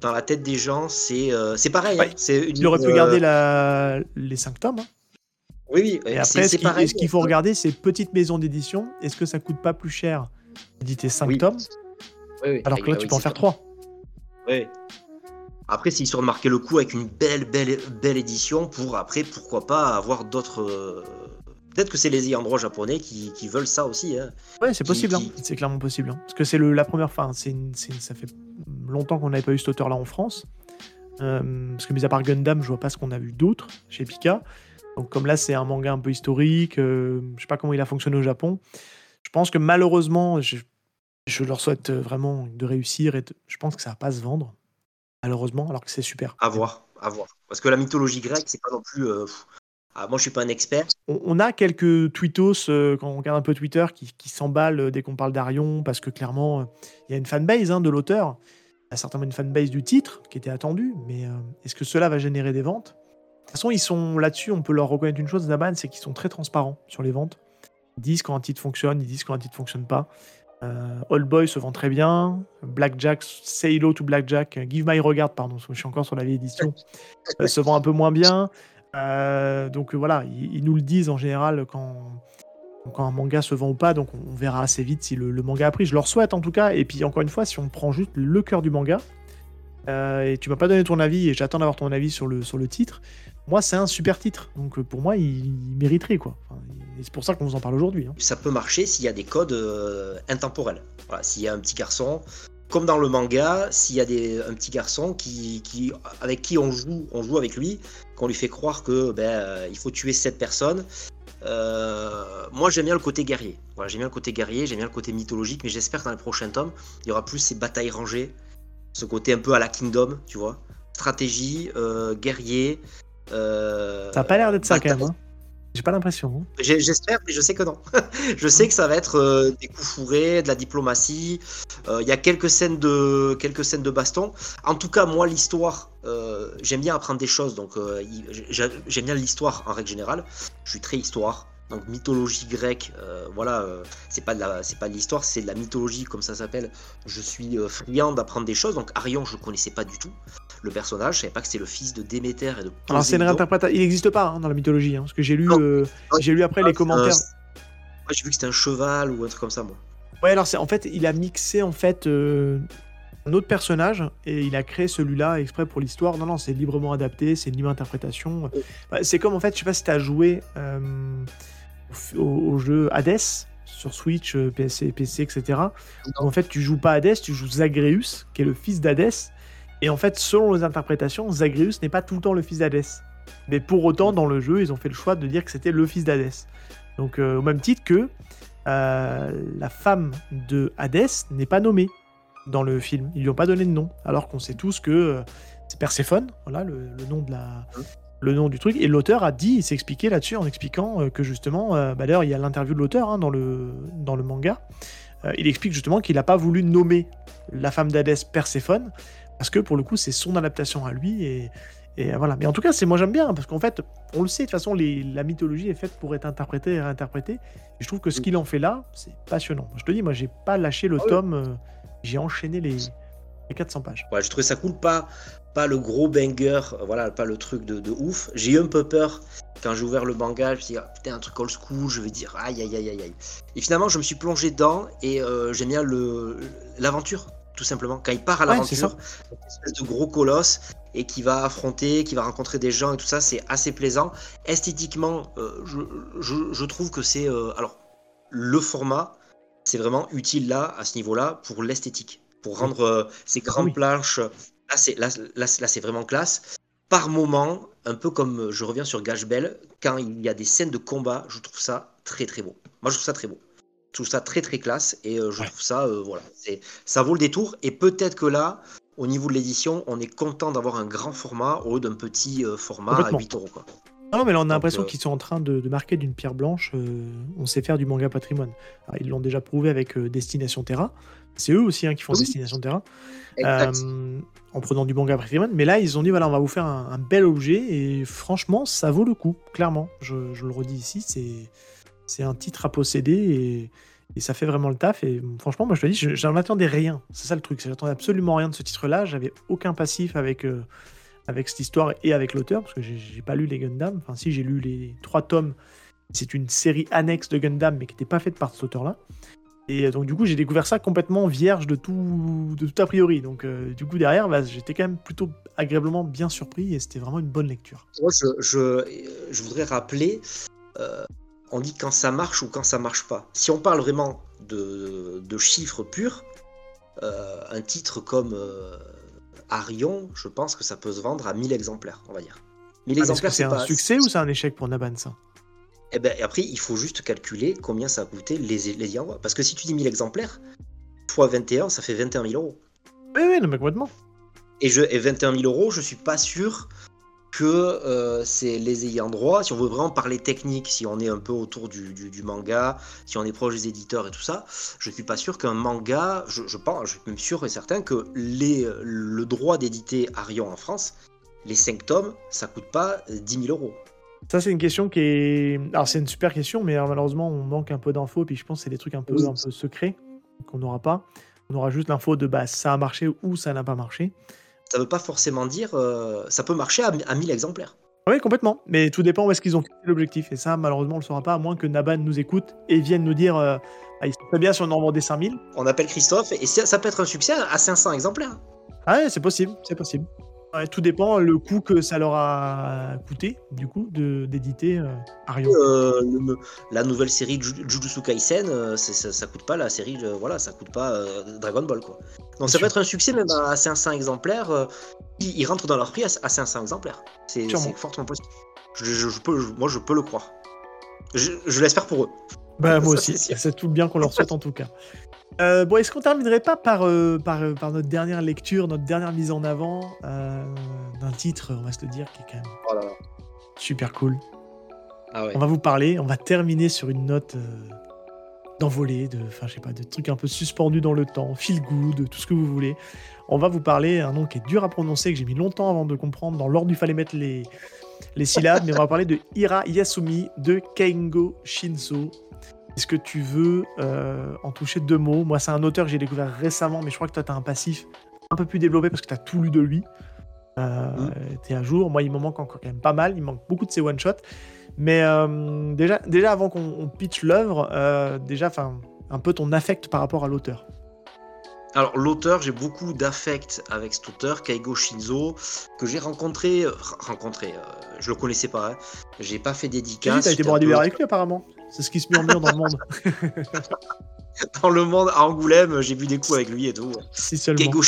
dans la tête des gens, c'est euh, c'est pareil. Ouais, hein, c'est une- Il aurait pu euh, garder la... les 5 tomes. hein. Oui, oui. Et après, ce qu'il ce faut regarder, c'est petite maison d'édition. Est-ce que ça coûte pas plus cher d'éditer 5 Oui. tomes Oui, Alors que là, tu peux en faire sûr. 3 Oui. Après, histoire de marquer le coup avec une belle, belle, belle édition pour après, pourquoi pas avoir d'autres. Euh, Peut-être que c'est les ayants japonais qui, qui veulent ça aussi. Hein. Ouais, c'est Qui- possible, hein. c'est clairement possible. hein. Parce que c'est la première fois, une- une- ça fait longtemps qu'on n'avait pas eu cet auteur-là en France. Euh, parce que, mis à part Gundam, je vois pas ce qu'on a vu d'autre chez Pika. Donc, comme là, c'est un manga un peu historique, euh, je sais pas comment il a fonctionné au Japon. Je pense que malheureusement, je, je leur souhaite vraiment de réussir et de- je pense que ça va pas se vendre, malheureusement, alors que c'est super. À voir, à voir. Parce que la mythologie grecque, c'est pas non plus. euh. Ah, moi, je suis pas un expert. On, a quelques tweetos, euh, quand on regarde un peu Twitter, qui, qui s'emballent euh, dès qu'on parle d'Arion, parce que clairement, euh, il y a une fanbase hein, de l'auteur. Il y a certainement une fanbase du titre qui était attendue, mais euh, est-ce que cela va générer des ventes? De toute façon, ils sont là-dessus, on peut leur reconnaître une chose, Zaban, c'est qu'ils sont très transparents sur les ventes. Ils disent quand un titre fonctionne, ils disent quand un titre fonctionne pas. Old Boy se vend très bien. Blackjack, Say Hello to Blackjack, Give My Regard, pardon, je suis encore sur la vieille édition, se vend un peu moins bien. Euh, donc voilà, ils, nous le disent en général quand, un manga se vend ou pas, donc on, verra assez vite si le, manga a pris. Je leur souhaite en tout cas. Et puis encore une fois, si on prend juste le cœur du manga, euh, et tu m'as pas donné ton avis, et j'attends d'avoir ton avis sur le, sur le titre, moi c'est un super titre. Donc pour moi, il, mériterait quoi. Enfin, c'est pour ça qu'on vous en parle aujourd'hui. hein. Ça peut marcher s'il y a des codes euh, intemporels. S'il y a un petit garçon, comme dans le manga, s'il y a des, un petit garçon qui, qui, avec qui on joue, on joue avec lui, qu'on lui fait croire que ben, euh, il faut tuer cette personne. Euh, moi j'aime bien le côté guerrier. Voilà, j'aime bien le côté guerrier, j'aime bien le côté mythologique, mais j'espère que dans les prochains tomes, il y aura plus ces batailles rangées, ce côté un peu à la Kingdom, tu vois. Stratégie, euh, guerrier. euh, Ça a pas l'air d'être ça quand même. hein. J'ai pas l'impression. hein. J'espère, mais je sais que non. je sais que ça va être euh, des coups fourrés, de la diplomatie. Euh, Il y a quelques scènes de quelques scènes de baston. En tout cas, moi, l'histoire, euh, j'aime bien apprendre des choses. Donc, euh, j'aime bien l'histoire en règle générale. Je suis très histoire. Donc, mythologie grecque, euh, voilà, euh, c'est pas de la, c'est pas de l'histoire, c'est de la mythologie comme ça s'appelle. Je suis euh, friand d'apprendre des choses. Donc, Arion, je connaissais pas du tout le personnage. Je savais pas que c'était le fils de Déméter et de. Alors c'est une réinterprétation. Il n'existe pas hein, dans la mythologie. hein, parce que j'ai lu, euh, j'ai lu après les commentaires. Euh, ouais, j'ai vu que c'était un cheval ou un truc comme ça, moi. Ouais, alors c'est en fait, il a mixé en fait euh, un autre personnage et il a créé celui-là exprès pour l'histoire. Non, non, c'est librement adapté, c'est une libre interprétation. Bah, c'est comme en fait, je sais pas si tu as joué euh, au, au jeu Hades sur Switch, PC, PC, etc. Où, en fait, tu joues pas Hades, tu joues Zagreus, qui est le fils d'Hadès. Et en fait, selon les interprétations, Zagreus n'est pas tout le temps le fils d'Hadès. Mais pour autant, dans le jeu, ils ont fait le choix de dire que c'était le fils d'Hadès. Donc, euh, au même titre que euh, la femme de Hadès n'est pas nommée dans le film. Ils lui ont pas donné de nom, alors qu'on sait tous que euh, c'est Perséphone, voilà le, nom de la, le nom du truc. Et l'auteur a dit, il s'est expliqué là-dessus en expliquant que justement, bah, d'ailleurs il y a l'interview de l'auteur hein, dans le dans le manga. Il explique justement qu'il n'a pas voulu nommer la femme d'Hadès Perséphone parce que pour le coup c'est son adaptation à lui et et voilà. Mais en tout cas, c'est moi j'aime bien parce qu'en fait, on le sait de toute façon, les- la mythologie est faite pour être interprétée et réinterprétée. Et je trouve que ce qu'il en fait là, c'est passionnant. Je te dis, moi, j'ai pas lâché le Ah oui. tome, euh, j'ai enchaîné les, les 400 pages. Ouais, j'ai trouvé ça cool, pas, pas le gros banger, voilà, pas le truc de, de ouf. J'ai eu un peu peur quand j'ai ouvert le manga, je me suis dit, ah, putain, un truc old school, je vais dire, aïe, aïe, aïe, aïe, aïe. Et finalement, je me suis plongé dedans et euh, j'aime bien le- l'aventure, tout simplement. Quand il part à Ouais, l'aventure, une espèce de gros colosse et qui va affronter, qui va rencontrer des gens et tout ça, c'est assez plaisant. Esthétiquement, euh, je, je- je trouve que c'est. euh, alors, le format, c'est vraiment utile là, à ce niveau-là, pour l'esthétique. Pour rendre euh, ces grandes oui. planches. Là, c'est là, là, là, c'est vraiment classe. Par moment, un peu comme je reviens sur Gash Bell, quand il y a des scènes de combat, je trouve ça très très beau. Moi, je trouve ça très beau. Trouve ça très très classe et euh, je Ouais. trouve ça, euh, voilà, c'est, ça vaut le détour. Et peut-être que là, au niveau de l'édition, on est content d'avoir un grand format au lieu d'un petit euh, format à 8 euros. Quoi. Non, mais là, on a l'impression qu'ils sont en train de, marquer d'une pierre blanche. on sait faire du manga patrimoine. ils l'ont déjà prouvé avec Destination Terra. C'est eux aussi hein, qui font Destination Terra. en prenant du manga patrimoine. Mais là, ils ont dit voilà, on va vous faire un, bel objet. Et franchement, ça vaut le coup, clairement. Je, je le redis ici, c'est un titre à posséder. Et ça fait vraiment le taf. Et franchement, moi je te dis, j'en attendais rien. C'est ça le truc. J'attendais absolument rien de ce titre-là. J'avais aucun passif avec, euh, avec cette histoire et avec l'auteur, parce que j'ai pas lu les Gundam. Enfin, si, j'ai lu les trois tomes. C'est une série annexe de Gundam, mais qui n'était pas faite par cet auteur-là. Et euh, donc, du coup, j'ai découvert ça complètement vierge de tout, de tout a priori. Donc, euh, du coup, derrière, bah, j'étais quand même plutôt agréablement bien surpris et c'était vraiment une bonne lecture. Moi, je, je, je voudrais rappeler on dit quand ça marche ou quand ça marche pas. Si on parle vraiment de, chiffres purs, euh, un titre comme euh, Arion, je pense que ça peut se vendre à 1000 exemplaires, on va dire. 1000 ah, exemplaires, c'est un succès ou c'est un échec pour Naban ça? Eh ben après, il faut juste calculer combien ça a coûté les, les envois. Parce que si tu dis 1000 exemplaires, fois 21, ça fait 21 000 euros. Oui, oui, non, mais complètement. Et, je, et 21 000 euros, je suis pas sûr que euh, c'est les ayants droit, si on veut vraiment parler technique, si on est un peu autour du, manga, si on est proche des éditeurs et tout ça, je ne suis pas sûr qu'un manga, je, pense, je suis même sûr et certain que les, le droit d'éditer Arion en France, les 5 tomes, ça coûte pas 10 000 euros. Ça, c'est une question qui est. Alors, c'est une super question, mais malheureusement, on manque un peu d'infos. Puis je pense que c'est des trucs un peu, un peu secrets qu'on n'aura pas. On aura juste l'info de bah, ça a marché ou ça n'a pas marché ça veut pas forcément dire. Euh, ça peut marcher à, 1000 exemplaires. Oui, complètement. Mais tout dépend où est-ce qu'ils ont fait l'objectif. Et ça, malheureusement, on ne le saura pas, à moins que Naban nous écoute et vienne nous dire euh, ah, il serait bien si on en vendait 5000. On appelle Christophe et ça, peut être un succès à 500 exemplaires. Ah ouais, c'est possible, c'est possible tout dépend le coût que ça leur a coûté, du coup, d'éditer euh, Arion. Euh, la nouvelle série Jujutsu Kaisen, euh, ça, coûte pas la série, voilà, ça coûte pas Dragon Ball, quoi. Donc ça peut être un succès même à 500 exemplaires. ils, rentrent dans leur prix à, 500 exemplaires. C'est fortement possible. Je, peux, moi, je peux le croire. Je, l'espère pour eux. Bah, moi aussi. C'est tout bien qu'on leur souhaite en tout cas. Euh, bon, est-ce qu'on terminerait pas par, euh, euh, par, notre dernière lecture, notre dernière mise en avant d'un titre, on va se le dire, qui est quand même oh super cool. Ah on va vous parler, on va terminer sur une note d'envolée, de, enfin, je sais pas, de trucs un peu suspendus dans le temps, feel good, tout ce que vous voulez. On va vous parler un nom qui est dur à prononcer, que j'ai mis longtemps avant de comprendre. Dans l'ordre, il fallait mettre les, les syllabes, mais on va parler de Hira Yasumi de Kengo Shinso. Est-ce que tu veux euh, en toucher deux mots? Moi, c'est un auteur que j'ai découvert récemment, mais je crois que toi, tu as un passif un peu plus développé parce que tu as tout lu de lui. Euh, mmh. Tu es à jour. Moi, il me manque encore quand même pas mal. Il manque beaucoup de ses one-shots. Mais euh, déjà, déjà, avant qu'on pitch l'œuvre, déjà, un peu ton affect par rapport à l'auteur. Alors l'auteur, j'ai beaucoup d'affect avec cet auteur, Kaigo Shinzo, que j'ai rencontré, rencontré, je le connaissais pas, hein. j'ai pas fait dédicace. Tu as été verre avec lui apparemment. C'est ce qui se murmure dans le monde. dans le monde, à Angoulême, j'ai bu des coups avec lui et tout. Si Keigo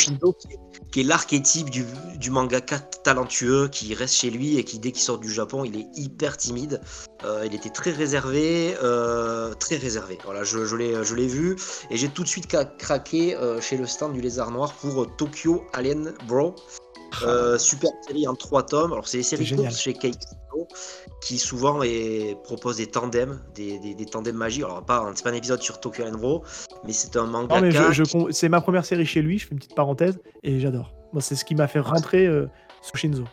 qui est, l'archétype du, du, mangaka talentueux qui reste chez lui et qui, dès qu'il sort du Japon, il est hyper timide. Euh, il était très réservé, euh, très réservé. Voilà, je, je l'ai vu et j'ai tout de suite craqué euh, chez le stand du Lézard Noir pour Tokyo Alien Bro. Ah. super série en trois tomes. Alors, c'est des séries courtes chez Keigo qui souvent est, propose des tandems, des, des, tandems magiques. Alors, pas, c'est pas un épisode sur Tokyo Raw, mais c'est un manga. c'est ma première série chez lui, je fais une petite parenthèse, et j'adore. Moi, c'est ce qui m'a fait rentrer euh, sous Shinzo.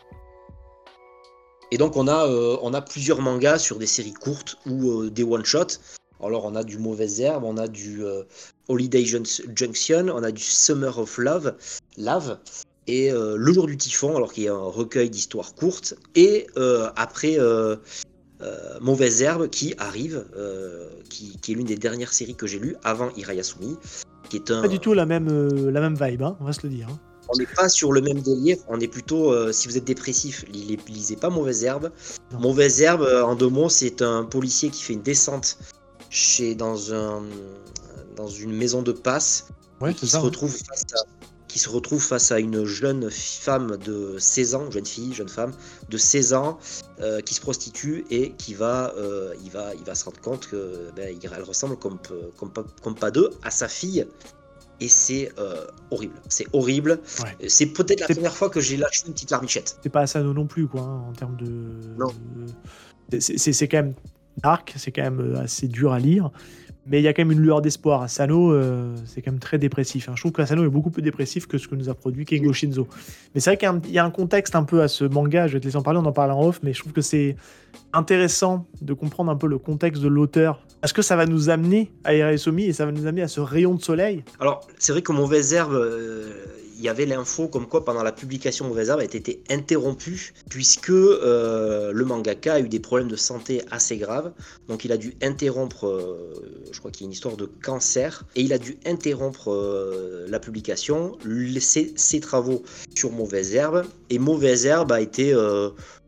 Et donc, on a, euh, on a plusieurs mangas sur des séries courtes ou euh, des one-shots. Alors, on a du Mauvaise Herbe, on a du Holiday Junction, on a du Summer of Love, Love, et euh, Le jour du typhon, alors qu'il y a un recueil d'histoires courtes, et euh, après euh, Mauvaise Herbe qui arrive, qui, est l'une des dernières séries que j'ai lues avant Irayasumi, qui est un... Pas du tout la même, la même vibe, hein, on va se le dire. Hein. On n'est pas sur le même délire, on est plutôt, si vous êtes dépressif, lisez pas Mauvaise Herbe. Mauvaise Herbe, en deux mots, c'est un policier qui fait une descente chez, dans, un, dans une maison de passe, ouais, qui se retrouve face à qui se retrouve face à une jeune femme de 16 ans, jeune fille, jeune femme de 16 ans, euh, qui se prostitue et qui va, euh, il va, il va se rendre compte que ben, elle ressemble comme, comme, comme pas deux à sa fille et c'est euh, horrible. C'est horrible. C'est peut-être la première fois que j'ai lâché une petite larmichette. C'est pas Asano non plus, quoi, hein, en termes de. Non. C'est quand même dark, c'est quand même assez dur à lire. Mais il y a quand même une lueur d'espoir. Asano, euh, c'est quand même très dépressif. Hein. Je trouve qu'Asano est beaucoup plus dépressif que ce que nous a produit Kengo Shinzo. Mais c'est vrai qu'il y, a un contexte un peu à ce manga. Je vais te laisser en parler, on en parle en off. Mais je trouve que c'est intéressant de comprendre un peu le contexte de l'auteur. Est-ce que ça va nous amener à Erasomi et ça va nous amener à ce rayon de soleil? Alors, c'est vrai que Mauvaise Herbe, euh, il y avait l'info comme quoi pendant la publication Mauvaise Herbe a été interrompue puisque euh, le mangaka a eu des problèmes de santé assez graves. Donc il a dû interrompre, euh, je crois qu'il y a une histoire de cancer, et il a dû interrompre euh, la publication, laisser ses travaux sur Mauvaise Herbe. Et Mauvaise Herbe a été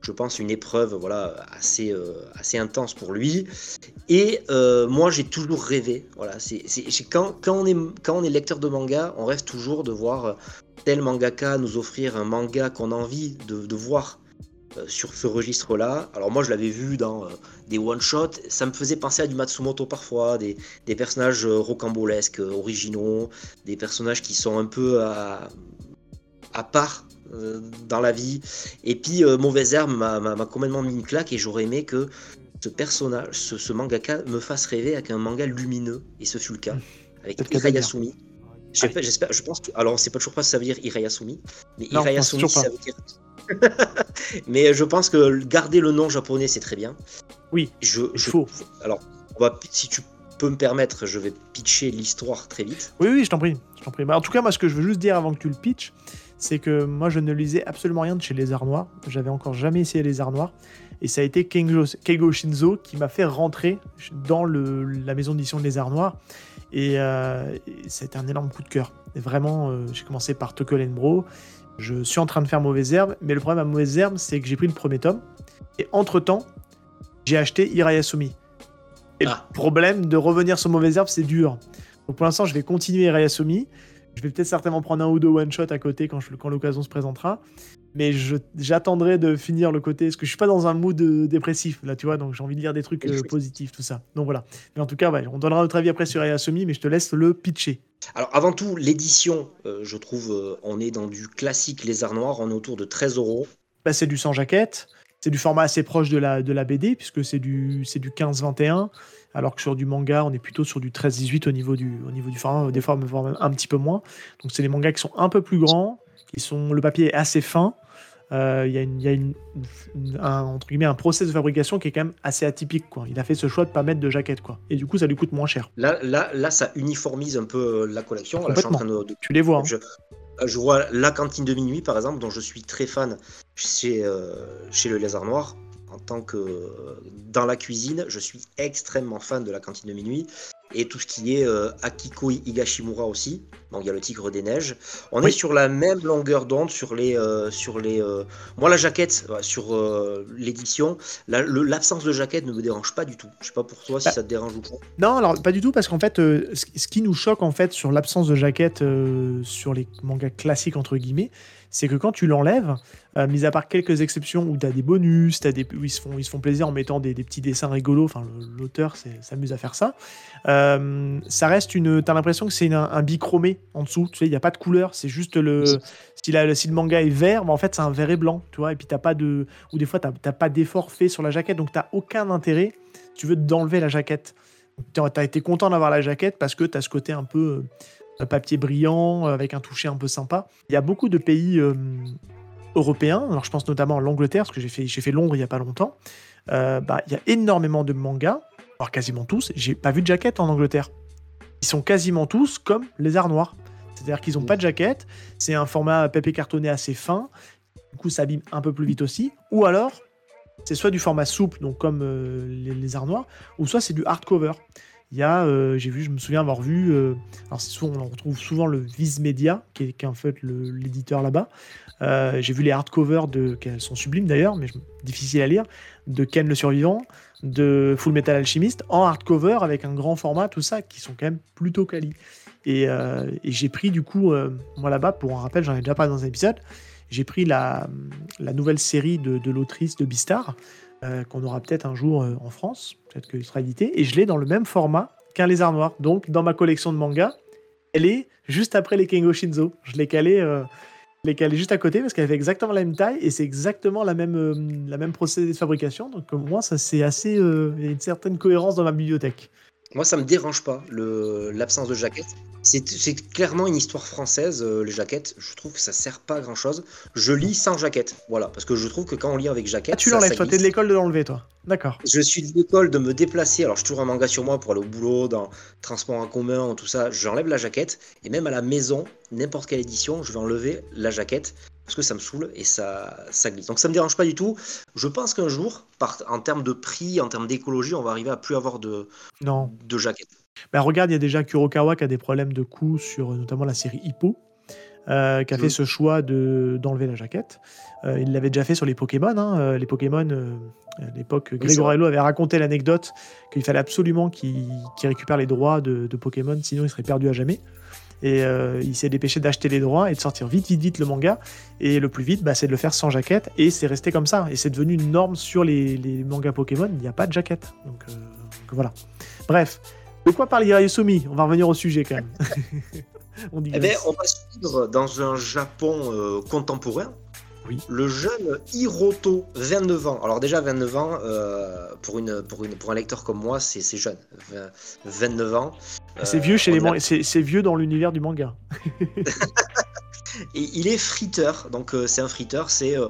je pense, une épreuve voilà, assez, assez intense pour lui. Et moi, j'ai toujours rêvé. Voilà, c'est, quand, quand, on est, quand on est lecteur de manga, on rêve toujours de voir tel mangaka nous offrir un manga qu'on a envie de, voir euh, sur ce registre-là. Alors moi je l'avais vu dans euh, des one-shots, ça me faisait penser à du Matsumoto parfois, des, personnages euh, rocambolesques, originaux, des personnages qui sont un peu à, part dans la vie. Et puis Mauvaise Herbe m'a complètement mis une claque et j'aurais aimé que ce personnage, ce, mangaka me fasse rêver avec un manga lumineux, et ce fut le cas, avec Hirayasumi. J'espère, je pense que. Alors, on sait pas toujours pas si ça veut dire Irayasumi, mais Irayasumi, ça veut dire. mais je pense que garder le nom japonais, c'est très bien. Oui, je, je faut. Alors, si tu peux me permettre, je vais pitcher l'histoire très vite. Oui, oui, je t'en prie. Je t'en prie. en tout cas, moi, ce que je veux juste dire avant que tu le pitches, c'est que moi, je ne lisais absolument rien de chez les Arts Noirs. J'avais encore jamais essayé les Arts Noirs. Et ça a été Keigo Shinzo qui m'a fait rentrer dans le, la maison d'édition des Arts Noirs. Et, euh, c'était un énorme coup de cœur. Et vraiment, euh, j'ai commencé par Tokyo Bro. Je suis en train de faire Mauvaise Herbe, mais le problème à Mauvaise Herbe, c'est que j'ai pris le premier tome. Et entre-temps, j'ai acheté Irayasumi. Et le ah. problème de revenir sur Mauvaise Herbe, c'est dur. Donc pour l'instant, je vais continuer Irayasumi. Je vais peut-être certainement prendre un ou deux one-shot à côté quand, quand l'occasion se présentera. Mais j'attendrai de finir le côté parce que je suis pas dans un mood euh, dépressif là tu vois donc j'ai envie de lire des trucs euh, positifs tout ça. Donc voilà. Mais en tout cas on donnera notre avis après sur Ayasumi mais je te laisse le pitcher. Alors avant tout l'édition euh, je trouve on est dans du classique les arts noirs on est autour de 13 euros. Bah, c'est du sans jaquette c'est du format assez proche de la, de la BD puisque c'est du, du 15-21 alors que sur du manga on est plutôt sur du 13-18 au niveau du, au niveau du format des fois un petit peu moins donc c'est des mangas qui sont un peu plus grands qui sont, le papier est assez fin. Euh, il y a, une, y a une, un, entre guillemets, un process de fabrication qui est quand même assez atypique. Quoi. Il a fait ce choix de pas mettre de jaquette. Quoi. Et du coup, ça lui coûte moins cher. Là, là, là ça uniformise un peu la collection. Tu les vois. Hein. Je, vois la cantine de minuit, par exemple, dont je suis très fan chez, euh, chez le Lézard Noir. En tant que dans la cuisine, je suis extrêmement fan de la cantine de minuit et tout ce qui est euh, Akiko Higashimura aussi. Donc il y a le Tigre des Neiges. On est sur la même longueur d'onde sur les euh, sur les. Euh, moi la jaquette sur l'édition, l'absence de jaquette ne me dérange pas du tout. Je sais pas pour toi si bah, ça te dérange ou pas. Non alors pas du tout parce qu'en fait ce qui nous choque en fait sur l'absence de jaquette sur les mangas classiques entre guillemets, c'est que quand tu l'enlèves, euh, mis à part quelques exceptions où tu as des bonus, as des, où ils se, font, ils se font plaisir en mettant des, petits dessins rigolos, enfin l'auteur s'amuse à faire ça, euh, ça reste une. Tu as l'impression que c'est un, bichromé en dessous, tu sais, il n'y a pas de couleur, c'est juste le. Si, la, si, le manga est vert, bah, en fait c'est un vert et blanc, tu vois, et puis t'as pas de. Ou des fois tu n'as pas d'effort fait sur la jaquette, donc tu aucun intérêt, tu veux d'enlever la jaquette. Tu as été content d'avoir la jaquette parce que tu as ce côté un peu papier brillant, euh, avec un toucher un peu sympa. Il y a beaucoup de pays euh, européens, alors je pense notamment à l'Angleterre, parce que j'ai fait, fait Londres il n'y a pas longtemps. Euh, bah, il y a énormément de mangas, alors quasiment tous. J'ai pas vu de jaquette en Angleterre. Ils sont quasiment tous comme les arts noirs. C'est-à-dire qu'ils n'ont pas de jaquette, c'est un format papier cartonné assez fin, du coup ça abîme un peu plus vite aussi. Ou alors, c'est soit du format souple, donc comme les, les, arts noirs, ou soit c'est du hardcover. Il y a, euh, j'ai vu, je me souviens avoir vu, euh, alors souvent, on retrouve souvent le Viz Media, qui est, en fait l'éditeur là-bas. Euh, j'ai vu les hardcovers de, qui sont sublimes d'ailleurs, mais difficiles à lire, de Ken le Survivant, de Full Metal Alchemist, en hardcover avec un grand format, tout ça, qui sont quand même plutôt quali. Et, j'ai pris du coup, moi là-bas, pour un rappel, j'en ai déjà parlé dans un épisode, j'ai pris la, la, nouvelle série de, de l'autrice de Bistar, euh, qu'on aura peut-être un jour euh, en France, peut-être qu'il sera édité, et je l'ai dans le même format qu'un lézard noir. Donc dans ma collection de mangas, elle est juste après les Kengo Shinzo. Je l'ai calé, euh, calé juste à côté parce qu'elle fait exactement la même taille et c'est exactement la même, euh, la même procédé de fabrication. Donc, au moins, ça c'est assez. Il y a une certaine cohérence dans ma bibliothèque. Moi, ça me dérange pas, l'absence de jaquette. C'est clairement une histoire française, euh, les jaquettes. Je trouve que ça sert pas à grand chose. Je lis sans jaquette, voilà, parce que je trouve que quand on lit avec jaquette, Ah, tu l'enlèves, toi, t'es de l'école de l'enlever, toi. D'accord. Je suis de l'école de me déplacer. Alors, j'ai toujours un manga sur moi pour aller au boulot, dans transport en commun, tout ça. J'enlève la jaquette. Et même à la maison, n'importe quelle édition, je vais enlever la jaquette parce que ça me saoule et ça, ça glisse. Donc, ça me dérange pas du tout. Je pense qu'un jour, par, en termes de prix, en termes d'écologie, on va arriver à plus avoir de, Non. de jaquette. Bah, regarde, il y a déjà Kurokawa qui a des problèmes de coût sur euh, notamment la série Hippo, euh, qui a fait ce choix de d'enlever la jaquette. Euh, il l'avait déjà fait sur les Pokémon. hein, les Pokémon, euh, à l'époque, c'est Gregorello avait raconté l'anecdote qu'il fallait absolument qu'il qu'il récupère les droits de, de Pokémon, sinon il serait perdu à jamais. Et euh, il s'est dépêché d'acheter les droits et de sortir vite, vite, vite le manga. Et le plus vite, bah, c'est de le faire sans jaquette. Et c'est resté comme ça. Et c'est devenu une norme sur les, les mangas Pokémon. Il n'y a pas de jaquette. Donc, euh, donc voilà. Bref. De quoi parle Hirayasumi? On va revenir au sujet quand même. on Eh ben, on va suivre dans un Japon euh, contemporain. Oui. Le jeune Hiroto, 29 ans. Alors déjà 29 ans, euh, pour, une, pour, une, pour un lecteur comme moi, c'est jeune. 20 29 ans. C'est Euh, vieux chez on les man- c'est vieux dans l'univers du manga. Et il est friteur. Donc euh, c'est un friteur, c'est euh,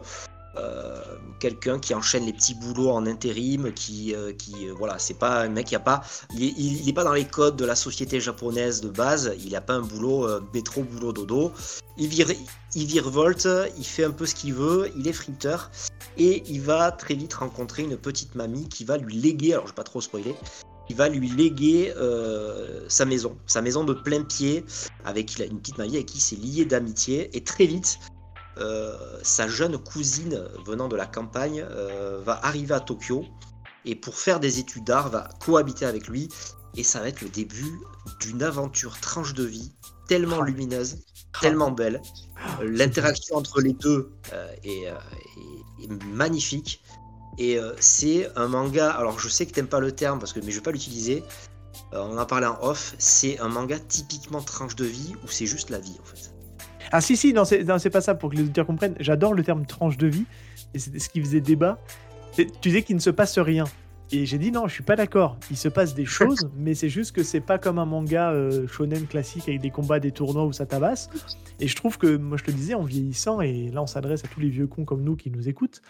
euh, quelqu'un qui enchaîne les petits boulots en intérim, qui, euh, qui euh, voilà, c'est pas un mec qui a pas, il est, il- il est pas dans les codes de la société japonaise de base. Il a pas un boulot euh, métro boulot dodo. Il vire, il virevolte, il fait un peu ce qu'il veut. Il est friteur et il va très vite rencontrer une petite mamie qui va lui léguer. Alors je vais pas trop spoiler. Il va lui léguer euh, sa maison, sa maison de plein pied, avec il a une petite mamie avec qui il s'est lié d'amitié. Et très vite, euh, sa jeune cousine venant de la campagne euh, va arriver à Tokyo et pour faire des études d'art va cohabiter avec lui. Et ça va être le début d'une aventure tranche de vie tellement lumineuse, tellement belle. Euh, L'interaction entre les deux est magnifique. Et euh, c'est un manga, alors je sais que t'aimes pas le terme, parce que, mais je vais pas l'utiliser. Euh, on en a parlé en off. C'est un manga typiquement tranche de vie où c'est juste la vie en fait? Ah si, si, non, c'est c'est pas ça pour que les auditeurs comprennent. J'adore le terme tranche de vie. Et c'était ce qui faisait débat. C'est- Tu disais qu'il ne se passe rien. Et j'ai dit non, je suis pas d'accord. Il se passe des choses, mais c'est juste que c'est pas comme un manga euh, shonen classique avec des combats, des tournois où ça tabasse. Et je trouve que, moi je te le disais, en vieillissant, et là on s'adresse à tous les vieux cons comme nous qui nous écoutent,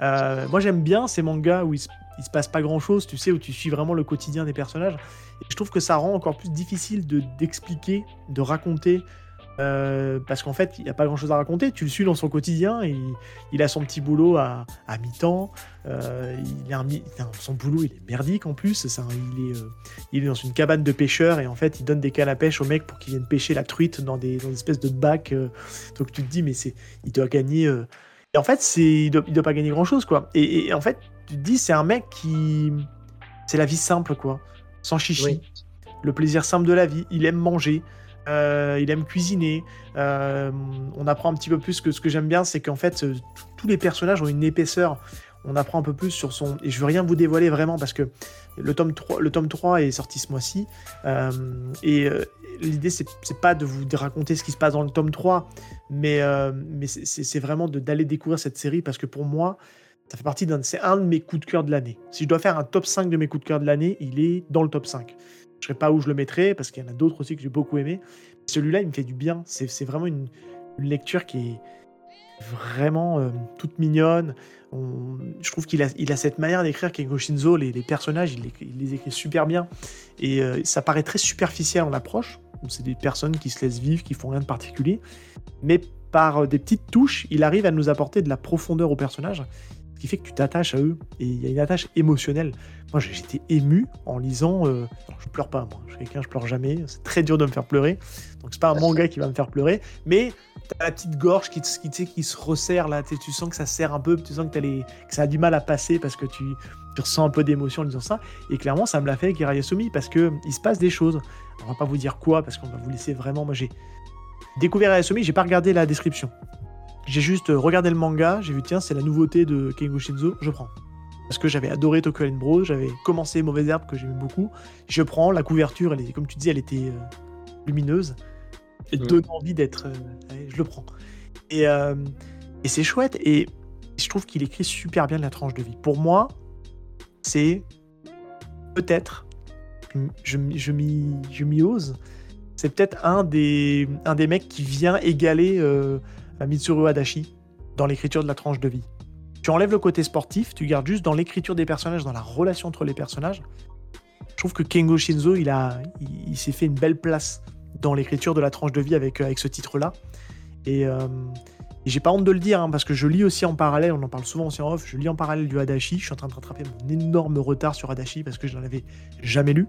euh, moi j'aime bien ces mangas où il se, se passe pas grand chose, tu sais, où tu suis vraiment le quotidien des personnages. Je trouve que ça rend encore plus difficile de d'expliquer, de raconter euh, parce qu'en fait, il n'y a pas grand chose à raconter. Tu le suis dans son quotidien. Il, a son petit boulot à, à mi-temps. euh, son boulot, il est merdique en plus. Il, est, il est dans une cabane de pêcheurs et en fait, il donne des cannes à pêche aux mecs pour qu'ils viennent pêcher la truite dans des, dans des espèces de bacs. donc tu te dis, mais c'est, il doit gagner. Et en fait, c'est, il doit, il doit pas gagner grand chose, quoi. Et, et en fait, tu te dis, c'est un mec qui. C'est la vie simple, quoi. Sans chichi. Oui. Le plaisir simple de la vie. Il aime manger. euh, il aime cuisiner. Euh, on apprend un petit peu plus que ce que j'aime bien, c'est qu'en fait, euh, tous les personnages ont une épaisseur. On apprend un peu plus sur son. Et je veux rien vous dévoiler vraiment parce que le tome 3, le tome 3 est sorti ce mois-ci. Euh, et euh, l'idée, c'est c'est pas de vous raconter ce qui se passe dans le tome 3, mais, euh, mais c'est vraiment de- d'aller découvrir cette série parce que pour moi, ça fait partie d'un. C'est un de mes coups de cœur de l'année. Si je dois faire un top 5 de mes coups de cœur de l'année, il est dans le top 5. Je ne sais pas où je le mettrai parce qu'il y en a d'autres aussi que j'ai beaucoup aimé. Celui-là, il me fait du bien. C'est c'est vraiment une, une lecture qui est vraiment euh, toute mignonne. On- je trouve qu'il a, il a cette manière d'écrire Kengo Shinzo, les, les personnages, il les, écrit super bien. Et euh, ça paraît très superficiel en approche. C'est des personnes qui se laissent vivre, qui font rien de particulier. Mais par euh, des petites touches, il arrive à nous apporter de la profondeur aux personnages, ce qui fait que tu t'attaches à eux. Et il y a une attache émotionnelle. Moi, j'étais ému en lisant. euh, alors, je pleure pas, moi. Je suis quelqu'un, je pleure jamais. C'est très dur de me faire pleurer. Donc, c'est pas un manga qui va me faire pleurer. Mais t'as la petite gorge qui, te- qui, qui se resserre là. Tu sens que ça serre un peu. Tu sens que, t'as les, que ça a du mal à passer parce que tu, tu ressens un peu d'émotion en lisant ça. Et clairement, ça me l'a fait avec Hirayasumi parce que il se passe des choses. On va pas vous dire quoi parce qu'on va vous laisser vraiment. Moi, j'ai découvert Hirayasumi, j'ai pas regardé la description. J'ai juste euh, regardé le manga, j'ai vu tiens, c'est la nouveauté de Kengo Shinzo, je prends. Parce que j'avais adoré Tokyo Bros, j'avais commencé Mauvaise Herbe que j'aimais beaucoup. Je prends la couverture, elle est, comme tu dis, elle était euh, lumineuse. mm. donne envie d'être. je le prends. Et, et c'est chouette. Et je trouve qu'il écrit super bien la tranche de vie. Pour moi, c'est peut-être, je, je m'y ose, c'est peut-être un des, un des mecs qui vient égaler euh, Mitsuru Adachi dans l'écriture de la tranche de vie. Tu enlèves le côté sportif, tu gardes juste dans l'écriture des personnages, dans la relation entre les personnages. Je trouve que Kengo Shinzo, il, s'est fait une belle place dans l'écriture de la tranche de vie avec, avec ce titre-là. Et, euh, j'ai pas honte de le dire, hein, parce que je lis aussi en parallèle, on en parle souvent aussi en off, je lis en parallèle du Adachi. Je suis en train de rattraper mon énorme retard sur Adachi parce que je n'en avais jamais lu.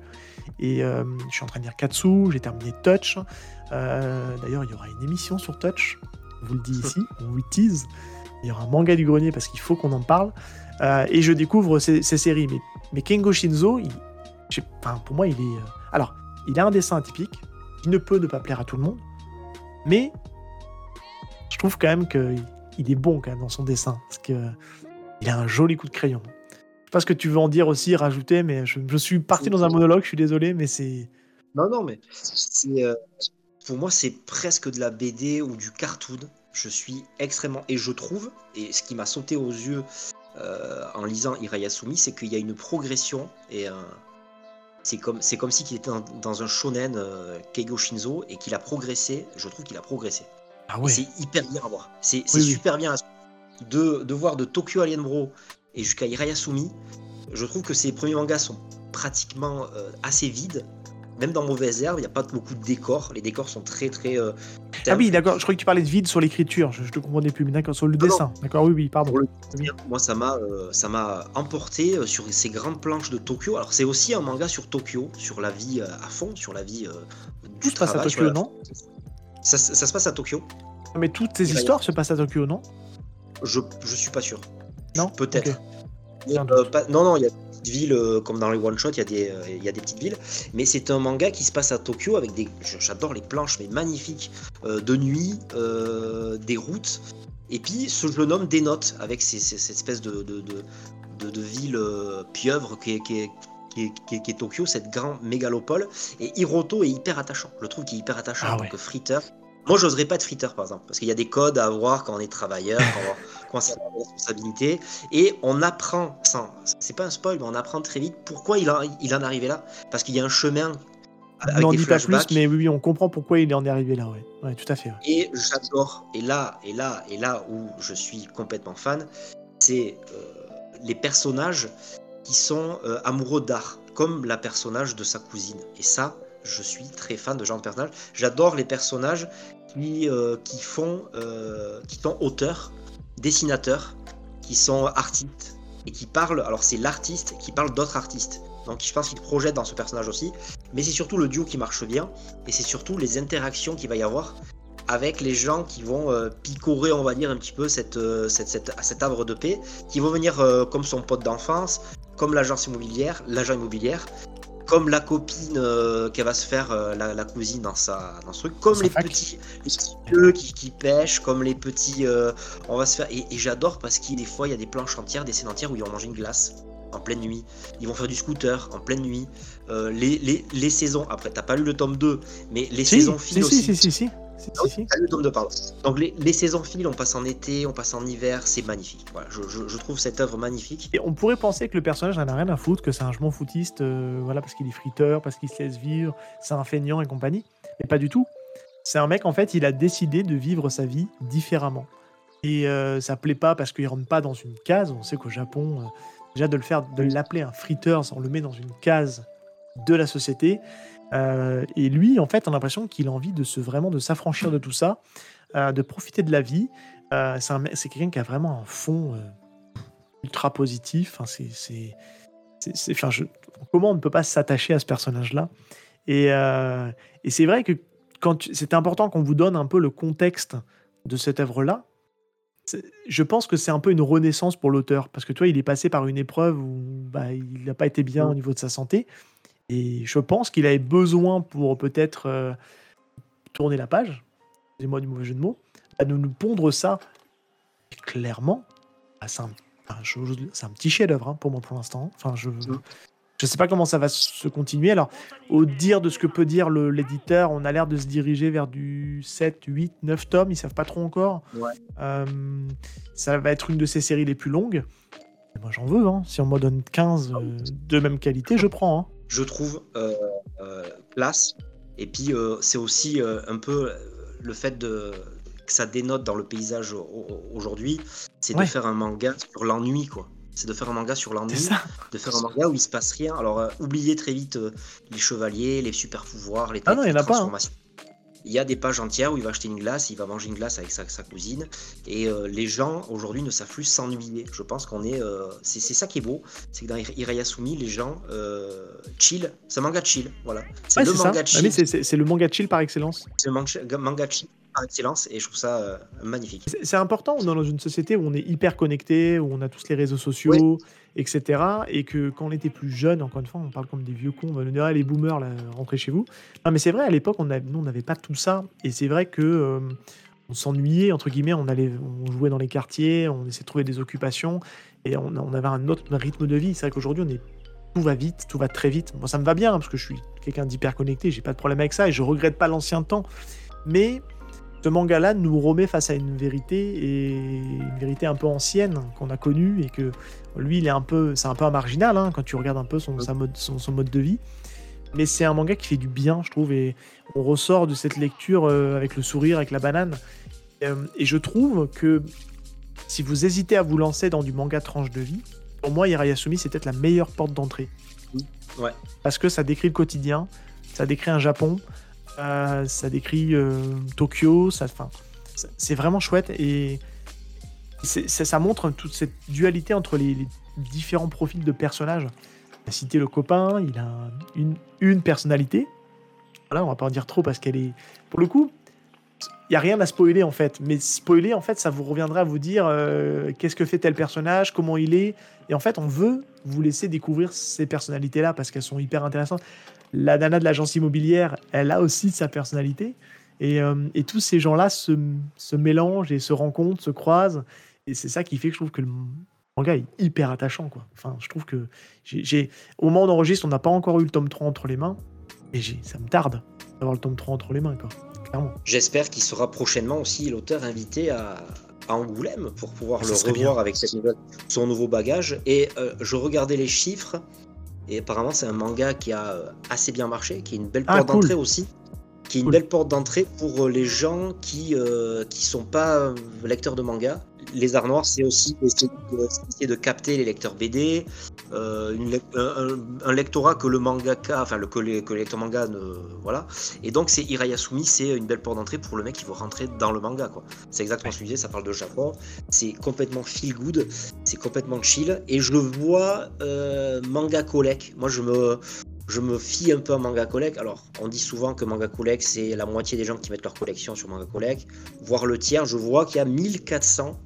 Et euh, je suis en train de lire Katsu, j'ai terminé Touch. Euh, d'ailleurs, il y aura une émission sur Touch, on vous le dit ici, on vous tease. Il y aura un manga du grenier parce qu'il faut qu'on en parle. Euh, et je découvre ces, séries. Mais, Kengo Shinzo, pour moi, il est. alors, il a un dessin atypique. Il ne peut ne pas plaire à tout le monde. Mais je trouve quand même qu'il est bon quand même dans son dessin. Parce qu'il a un joli coup de crayon. Je sais pas ce que tu veux en dire aussi, rajouter, mais je, suis parti dans un monologue, je suis désolé, mais c'est. Non, non, mais euh, pour moi, c'est presque de la BD ou du cartoon. Je suis extrêmement. Et je trouve, et ce qui m'a sauté aux yeux euh, en lisant Irayasumi, c'est qu'il y a une progression et c'est comme, comme si il était dans, un shonen euh, Keigo Shinzo et qu'il a progressé. Je trouve qu'il a progressé. Ah c'est hyper bien à voir. C'est super bien de, de, voir de Tokyo Alien Bro et jusqu'à Irayasumi. Je trouve que ces premiers mangas sont pratiquement euh, assez vides. Même dans Mauvaise Herbe, il n'y a pas beaucoup de décors. Les décors sont très très. Euh, ah oui, d'accord. Je croyais que tu parlais de vide sur l'écriture. Je, ne te comprenais plus. Mais d'accord, sur le dessin. D'accord, oui, oui, pardon. moi, ça m'a euh, ça m'a emporté sur ces grandes planches de Tokyo. Alors, c'est aussi un manga sur Tokyo, sur la vie à fond, sur la vie du Tout travail. à Tokyo, non? Ça, se passe à Tokyo. Mais toutes ces histoires se passent à Tokyo, non? Je, je suis pas sûr. Non? Peut-être. Euh, non, non, il y a petites villes, euh, comme dans les one-shot, il y, a des, euh, il y a des petites villes. Mais c'est un manga qui se passe à Tokyo avec des. J'adore les planches, mais magnifiques, de nuit, des routes. Et puis ce jeune homme dénote avec cette espèce de, de, de, de ville pieuvre qui est, qui est, qui est, Tokyo, cette grande mégalopole. Et Hiroto est hyper attachant. Je trouve qu'il est hyper attachant ah en tant que friteur. Moi, j'oserais pas être friteur, par exemple, parce qu'il y a des codes à avoir quand on est travailleur, quand on, a des responsabilités. Et on apprend, sans, c'est pas un spoil, mais on apprend très vite pourquoi il, en, il en est arrivé là. Parce qu'il y a un chemin. Avec on n'en dit pas plus, mais oui, on comprend pourquoi il en est arrivé là, ouais. ouais tout à fait. Et j'adore, et là, et là, et là où je suis complètement fan, c'est euh, les personnages qui sont euh, amoureux d'art, comme la personnage de sa cousine. Et ça, je suis très fan de genre de personnage. J'adore les personnages qui, euh, qui font, euh, qui sont auteurs, dessinateurs, qui sont artistes et qui parlent. Alors c'est l'artiste qui parle d'autres artistes. Donc je pense qu'il projette dans ce personnage aussi. Mais c'est surtout le duo qui marche bien et c'est surtout les interactions qu'il va y avoir avec les gens qui vont picorer, on va dire, un petit peu cette, cette, cette, cet arbre de paix, qui vont venir comme son pote d'enfance, comme l'agence immobilière, l'agent immobilière, comme la copine euh, qu'elle va se faire euh, la, cousine dans sa dans ce truc, comme les petits, les qui, qui, pêchent, comme les petits, euh, on va se faire. Et, j'adore parce qu'il des fois il y a des planches entières, des scènes entières où ils vont manger une glace en pleine nuit. Ils vont faire du scooter en pleine nuit. les, les, les, saisons, après t'as pas lu le tome 2, mais les saisons filent aussi. Si, si, si, donc les, saisons filent, on passe en été, on passe en hiver, c'est magnifique. Voilà, je, trouve cette œuvre magnifique. Et on pourrait penser que le personnage n'en a rien à foutre, que c'est un jement foutiste, euh, voilà, parce qu'il est friteur, parce qu'il se laisse vivre, c'est un feignant et compagnie. Mais pas du tout. C'est un mec, en fait, il a décidé de vivre sa vie différemment. Et euh, ça plaît pas parce qu'il rentre pas dans une case. On sait qu'au Japon, euh, déjà de le faire, de l'appeler un friteur, on le met dans une case de la société. Euh, et lui, en fait, on a l'impression qu'il a envie de se vraiment de s'affranchir de tout ça, euh, de profiter de la vie. Euh, c'est quelqu'un qui a vraiment un fond ultra positif. Enfin, c'est, enfin, je, comment on ne peut pas s'attacher à ce personnage-là? Et, et c'est vrai que quand c'est important qu'on vous donne un peu le contexte de cette œuvre-là. Je pense que c'est un peu une renaissance pour l'auteur parce que toi, il est passé par une épreuve où bah, il n'a pas été bien au niveau de sa santé. Et je pense qu'il avait besoin pour peut-être euh, tourner la page, excusez-moi du mauvais jeu de mots, à nous, nous pondre ça clairement. Bah, c'est un, un, petit chef-d'œuvre hein, pour moi pour l'instant. Enfin, je, Je sais pas comment ça va se continuer. Alors, au dire de ce que peut dire l'éditeur, on a l'air de se diriger vers du 7, 8, 9 tomes. Ils savent pas trop encore. Euh, ça va être une de ces séries les plus longues. moi, j'en veux. Hein. Si on me donne 15 euh, de même qualité, je prends. Hein. Je trouve euh, place. Et puis, c'est aussi un peu le fait de, que ça dénote dans le paysage aujourd'hui, c'est de faire un manga sur l'ennui, quoi c'est de faire un manga sur l'ennui, de faire un manga où il se passe rien. Alors, euh, oubliez très vite euh, les chevaliers, les super pouvoirs, les, ah non, y a transformations. Il y a des pages entières où il va acheter une glace, il va manger une glace avec sa, cousine. Et euh, les gens aujourd'hui ne savent plus s'ennuyer. Je pense qu'on est. c'est ça qui est beau. C'est que dans Irayasumi, les gens chill. C'est un manga chill. Voilà. C'est le manga chill. c'est le manga chill par excellence. C'est le manga chill par excellence et je trouve ça euh, magnifique. C'est important, on est dans une société où on est hyper connecté, où on a tous les réseaux sociaux, etc. Et que quand on était plus jeune, encore une fois, on parle comme des vieux cons, on va nous dire ah, les boomers, là, rentrez chez vous. Non, mais c'est vrai, à l'époque, nous, on n'avait pas tout ça. Et c'est vrai que. Euh, on s'ennuyait, entre guillemets, on, allait, on jouait dans les quartiers, on essayait de trouver des occupations, et on, avait un autre rythme de vie. C'est vrai qu'aujourd'hui, on est tout va vite, tout va très vite. Moi, ça me va bien parce que je suis quelqu'un d'hyper connecté, j'ai pas de problème avec ça et je regrette pas l'ancien temps. Mais ce manga-là nous remet face à une vérité et une vérité un peu ancienne qu'on a connue et que lui, il est un peu, c'est un peu un marginal hein, quand tu regardes un peu son, mode, son, mode de vie. Mais c'est un manga qui fait du bien, je trouve, et on ressort de cette lecture euh, avec le sourire, avec la banane. Euh, et je trouve que si vous hésitez à vous lancer dans du manga tranche de vie, pour moi, Hirayasumi, c'est peut-être la meilleure porte d'entrée. Ouais. Parce que ça décrit le quotidien, ça décrit un Japon, ça décrit euh, Tokyo, ça, c'est vraiment chouette et ça, montre toute cette dualité entre les, différents profils de personnages. A cité le copain, il a une, une personnalité. Voilà, on va pas en dire trop parce qu'elle est. Pour le coup, il y a rien à spoiler en fait. Mais spoiler, en fait, ça vous reviendra à vous dire euh, qu'est-ce que fait tel personnage, comment il est. Et en fait, on veut vous laisser découvrir ces personnalités-là parce qu'elles sont hyper intéressantes la nana de l'agence immobilière, elle a aussi sa personnalité. Et, euh, tous ces gens-là se, mélangent et se rencontrent, se croisent. Et c'est ça qui fait que je trouve que le manga est hyper attachant. Quoi. Enfin, je trouve que j'ai, au moment d'enregistrer, on n'a pas encore eu le tome 3 entre les mains. Et ça me tarde d'avoir le tome 3 entre les mains, quoi. Clairement. J'espère qu'il sera prochainement aussi l'auteur invité à, Angoulême pour pouvoir le revoir avec son nouveau bagage. Et euh, je regardais les chiffres. Et apparemment, c'est un manga qui a euh, assez bien marché, qui est une belle ah, porte d'entrée aussi. Qui est une belle porte d'entrée pour euh, les gens qui ne qui sont pas lecteurs de manga les arts noirs, c'est aussi essayer de, capter les lecteurs BD, euh, un, lectorat que le mangaka, enfin le, que, les, manga ne, voilà. Et donc c'est Irayasumi, c'est une belle porte d'entrée pour le mec qui veut rentrer dans le manga, quoi. C'est exactement ce que je disais, ça parle de Japon, c'est complètement feel good, c'est complètement chill, et je le vois euh, manga collect. Moi, je me, je me fie un peu à Manga Collect. Alors, on dit souvent que Manga Collect, c'est la moitié des gens qui mettent leur collection sur Manga Collect, voire le tiers. Je vois qu'il y a 1400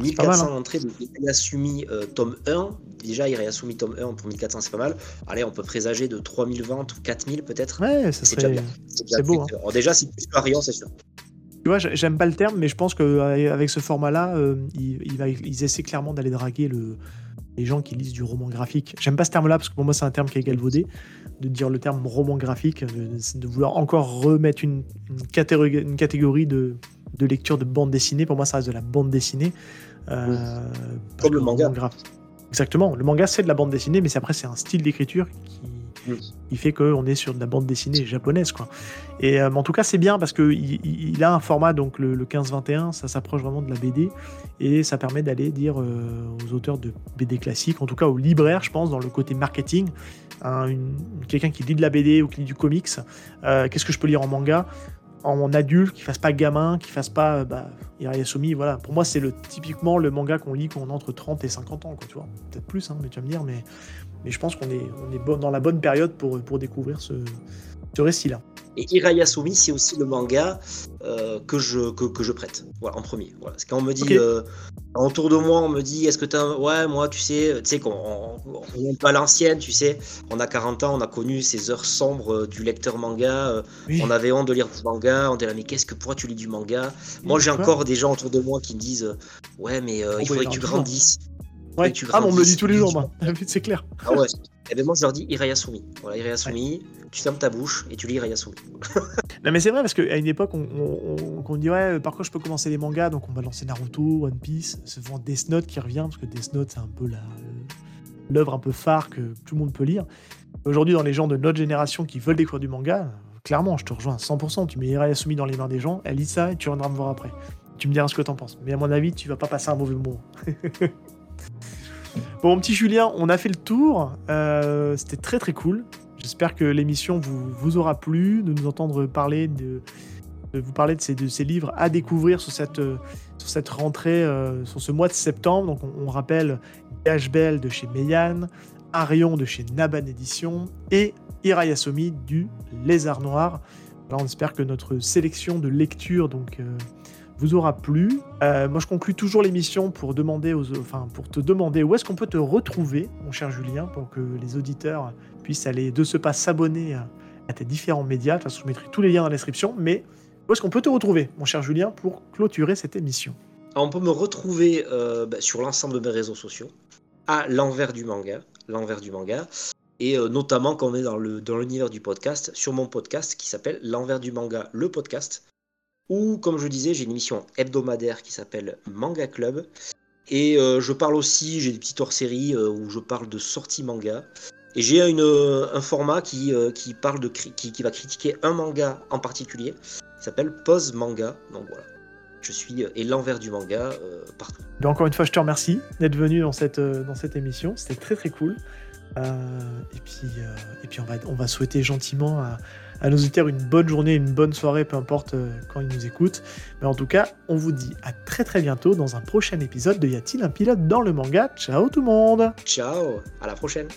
1400 hein. entrées de Irayasumi euh, tome 1. Déjà, Irayasumi tome 1 pour 1400, c'est pas mal. Allez, on peut présager de 3000 ventes ou 4000 peut-être. Ouais, c'est déjà bien. C'est beau. Hein. déjà, c'est plus variant, c'est sûr. Tu vois, j'aime pas le terme, mais je pense qu'avec ce format-là, euh, il, va, ils essaient clairement d'aller draguer le, les gens qui lisent du roman graphique. J'aime pas ce terme-là parce que pour moi, c'est un terme qui est galvaudé, de dire le terme roman graphique, de, vouloir encore remettre une, catégorie, une catégorie de, de lecture de bande dessinée. Pour moi, ça reste de la bande dessinée. Euh, Comme le manga. Exactement. Le manga, c'est de la bande dessinée, mais après, c'est un style d'écriture qui, fait qu'on est sur de la bande dessinée japonaise. Quoi. Et euh, en tout cas, c'est bien parce qu'il il a un format, donc le, 15-21, ça s'approche vraiment de la BD et ça permet d'aller dire euh, aux auteurs de BD classiques, en tout cas aux libraires, je pense, dans le côté marketing, quelqu'un qui lit de la BD ou qui lit du comics, qu'est-ce que je peux lire en manga? En adulte, qui fasse pas gamin, qui fasse pas bah, Irayasumi, voilà. Pour moi, c'est le, typiquement le manga qu'on lit quand on entre 30 et 50 ans, quoi, tu vois. Peut-être plus, hein, mais tu vas me dire, mais, je pense qu'on est, on est dans la bonne période pour, pour découvrir ce, ce récit-là. Et Irayasumi, c'est aussi le manga euh, que, je, que, je prête, voilà, en premier. Voilà. Parce qu'on me dit, euh, autour de moi, on me dit, est-ce que tu as... Ouais, moi, tu sais, tu sais qu'on n'est pas l'ancienne, tu sais. On a 40 ans, on a connu ces heures sombres euh, du lecteur manga. On avait honte de lire du manga. On disait, mais qu'est-ce que, pourquoi tu lis du manga? Moi, j'ai encore des gens autour de moi qui me disent, ouais, mais il faudrait que tu grandisses. Ouais. ah, on me le dit tous les jours, moi. c'est clair. Ah ouais. Et bien moi je leur dis Irayasumi. Voilà, Irayasumi, tu fermes ta bouche et tu lis Irayasumi. non mais c'est vrai parce qu'à une époque on, on, on, dit ouais par quoi je peux commencer les mangas donc on va lancer Naruto, One Piece, souvent Death Note qui revient parce que Death Note c'est un peu la l'œuvre un peu phare que tout le monde peut lire. Aujourd'hui dans les gens de notre génération qui veulent découvrir du manga, clairement je te rejoins à 100%, tu mets Irayasumi dans les mains des gens, elle lit ça et tu reviendras me voir après. Tu me diras ce que t'en penses. Mais à mon avis, tu vas pas passer un mauvais moment. bon, petit Julien, on a fait le tour. Euh, C'était très très cool. J'espère que l'émission vous, aura plu, de nous entendre parler de, vous parler de ces, de ces, livres à découvrir sur cette, sur cette rentrée, euh, sur ce mois de septembre. Donc, on, rappelle Gash Bell de chez Meian, Arion de chez Naban Édition et Irayasumi du Lézard Noir. On espère que notre sélection de lecture donc, euh, vous aura plu. Euh, moi, je conclue toujours l'émission pour demander aux, enfin, pour te demander où est-ce qu'on peut te retrouver, mon cher Julien, pour que les auditeurs puissent aller de ce pas s'abonner à, tes différents médias. De toute façon, je mettrai tous les liens dans la description. Mais où est-ce qu'on peut te retrouver, mon cher Julien, pour clôturer cette émission? On peut me retrouver euh, bah, sur l'ensemble de mes réseaux sociaux, à l'envers du manga, l'envers du manga, et euh, notamment quand on est dans le dans l'univers du podcast, sur mon podcast qui s'appelle l'envers du manga, le podcast ou comme je disais, j'ai une émission hebdomadaire qui s'appelle Manga Club. Et euh, je parle aussi, j'ai des petites hors-séries euh, où je parle de sorties manga. Et j'ai une, un format qui, euh, qui, parle de, qui, qui, va critiquer un manga en particulier, qui s'appelle Pause Manga. Donc voilà, je suis et l'envers du manga partout. Encore une fois, je te remercie d'être venu dans cette, dans cette émission, c'était très très cool. et puis, et puis on, va, on va souhaiter gentiment à à nos auditeurs une bonne journée, une bonne soirée, peu importe quand ils nous écoutent. Mais en tout cas, on vous dit à très très bientôt dans un prochain épisode de Y a-t-il un pilote dans le manga? Ciao tout le monde! Ciao, à la prochaine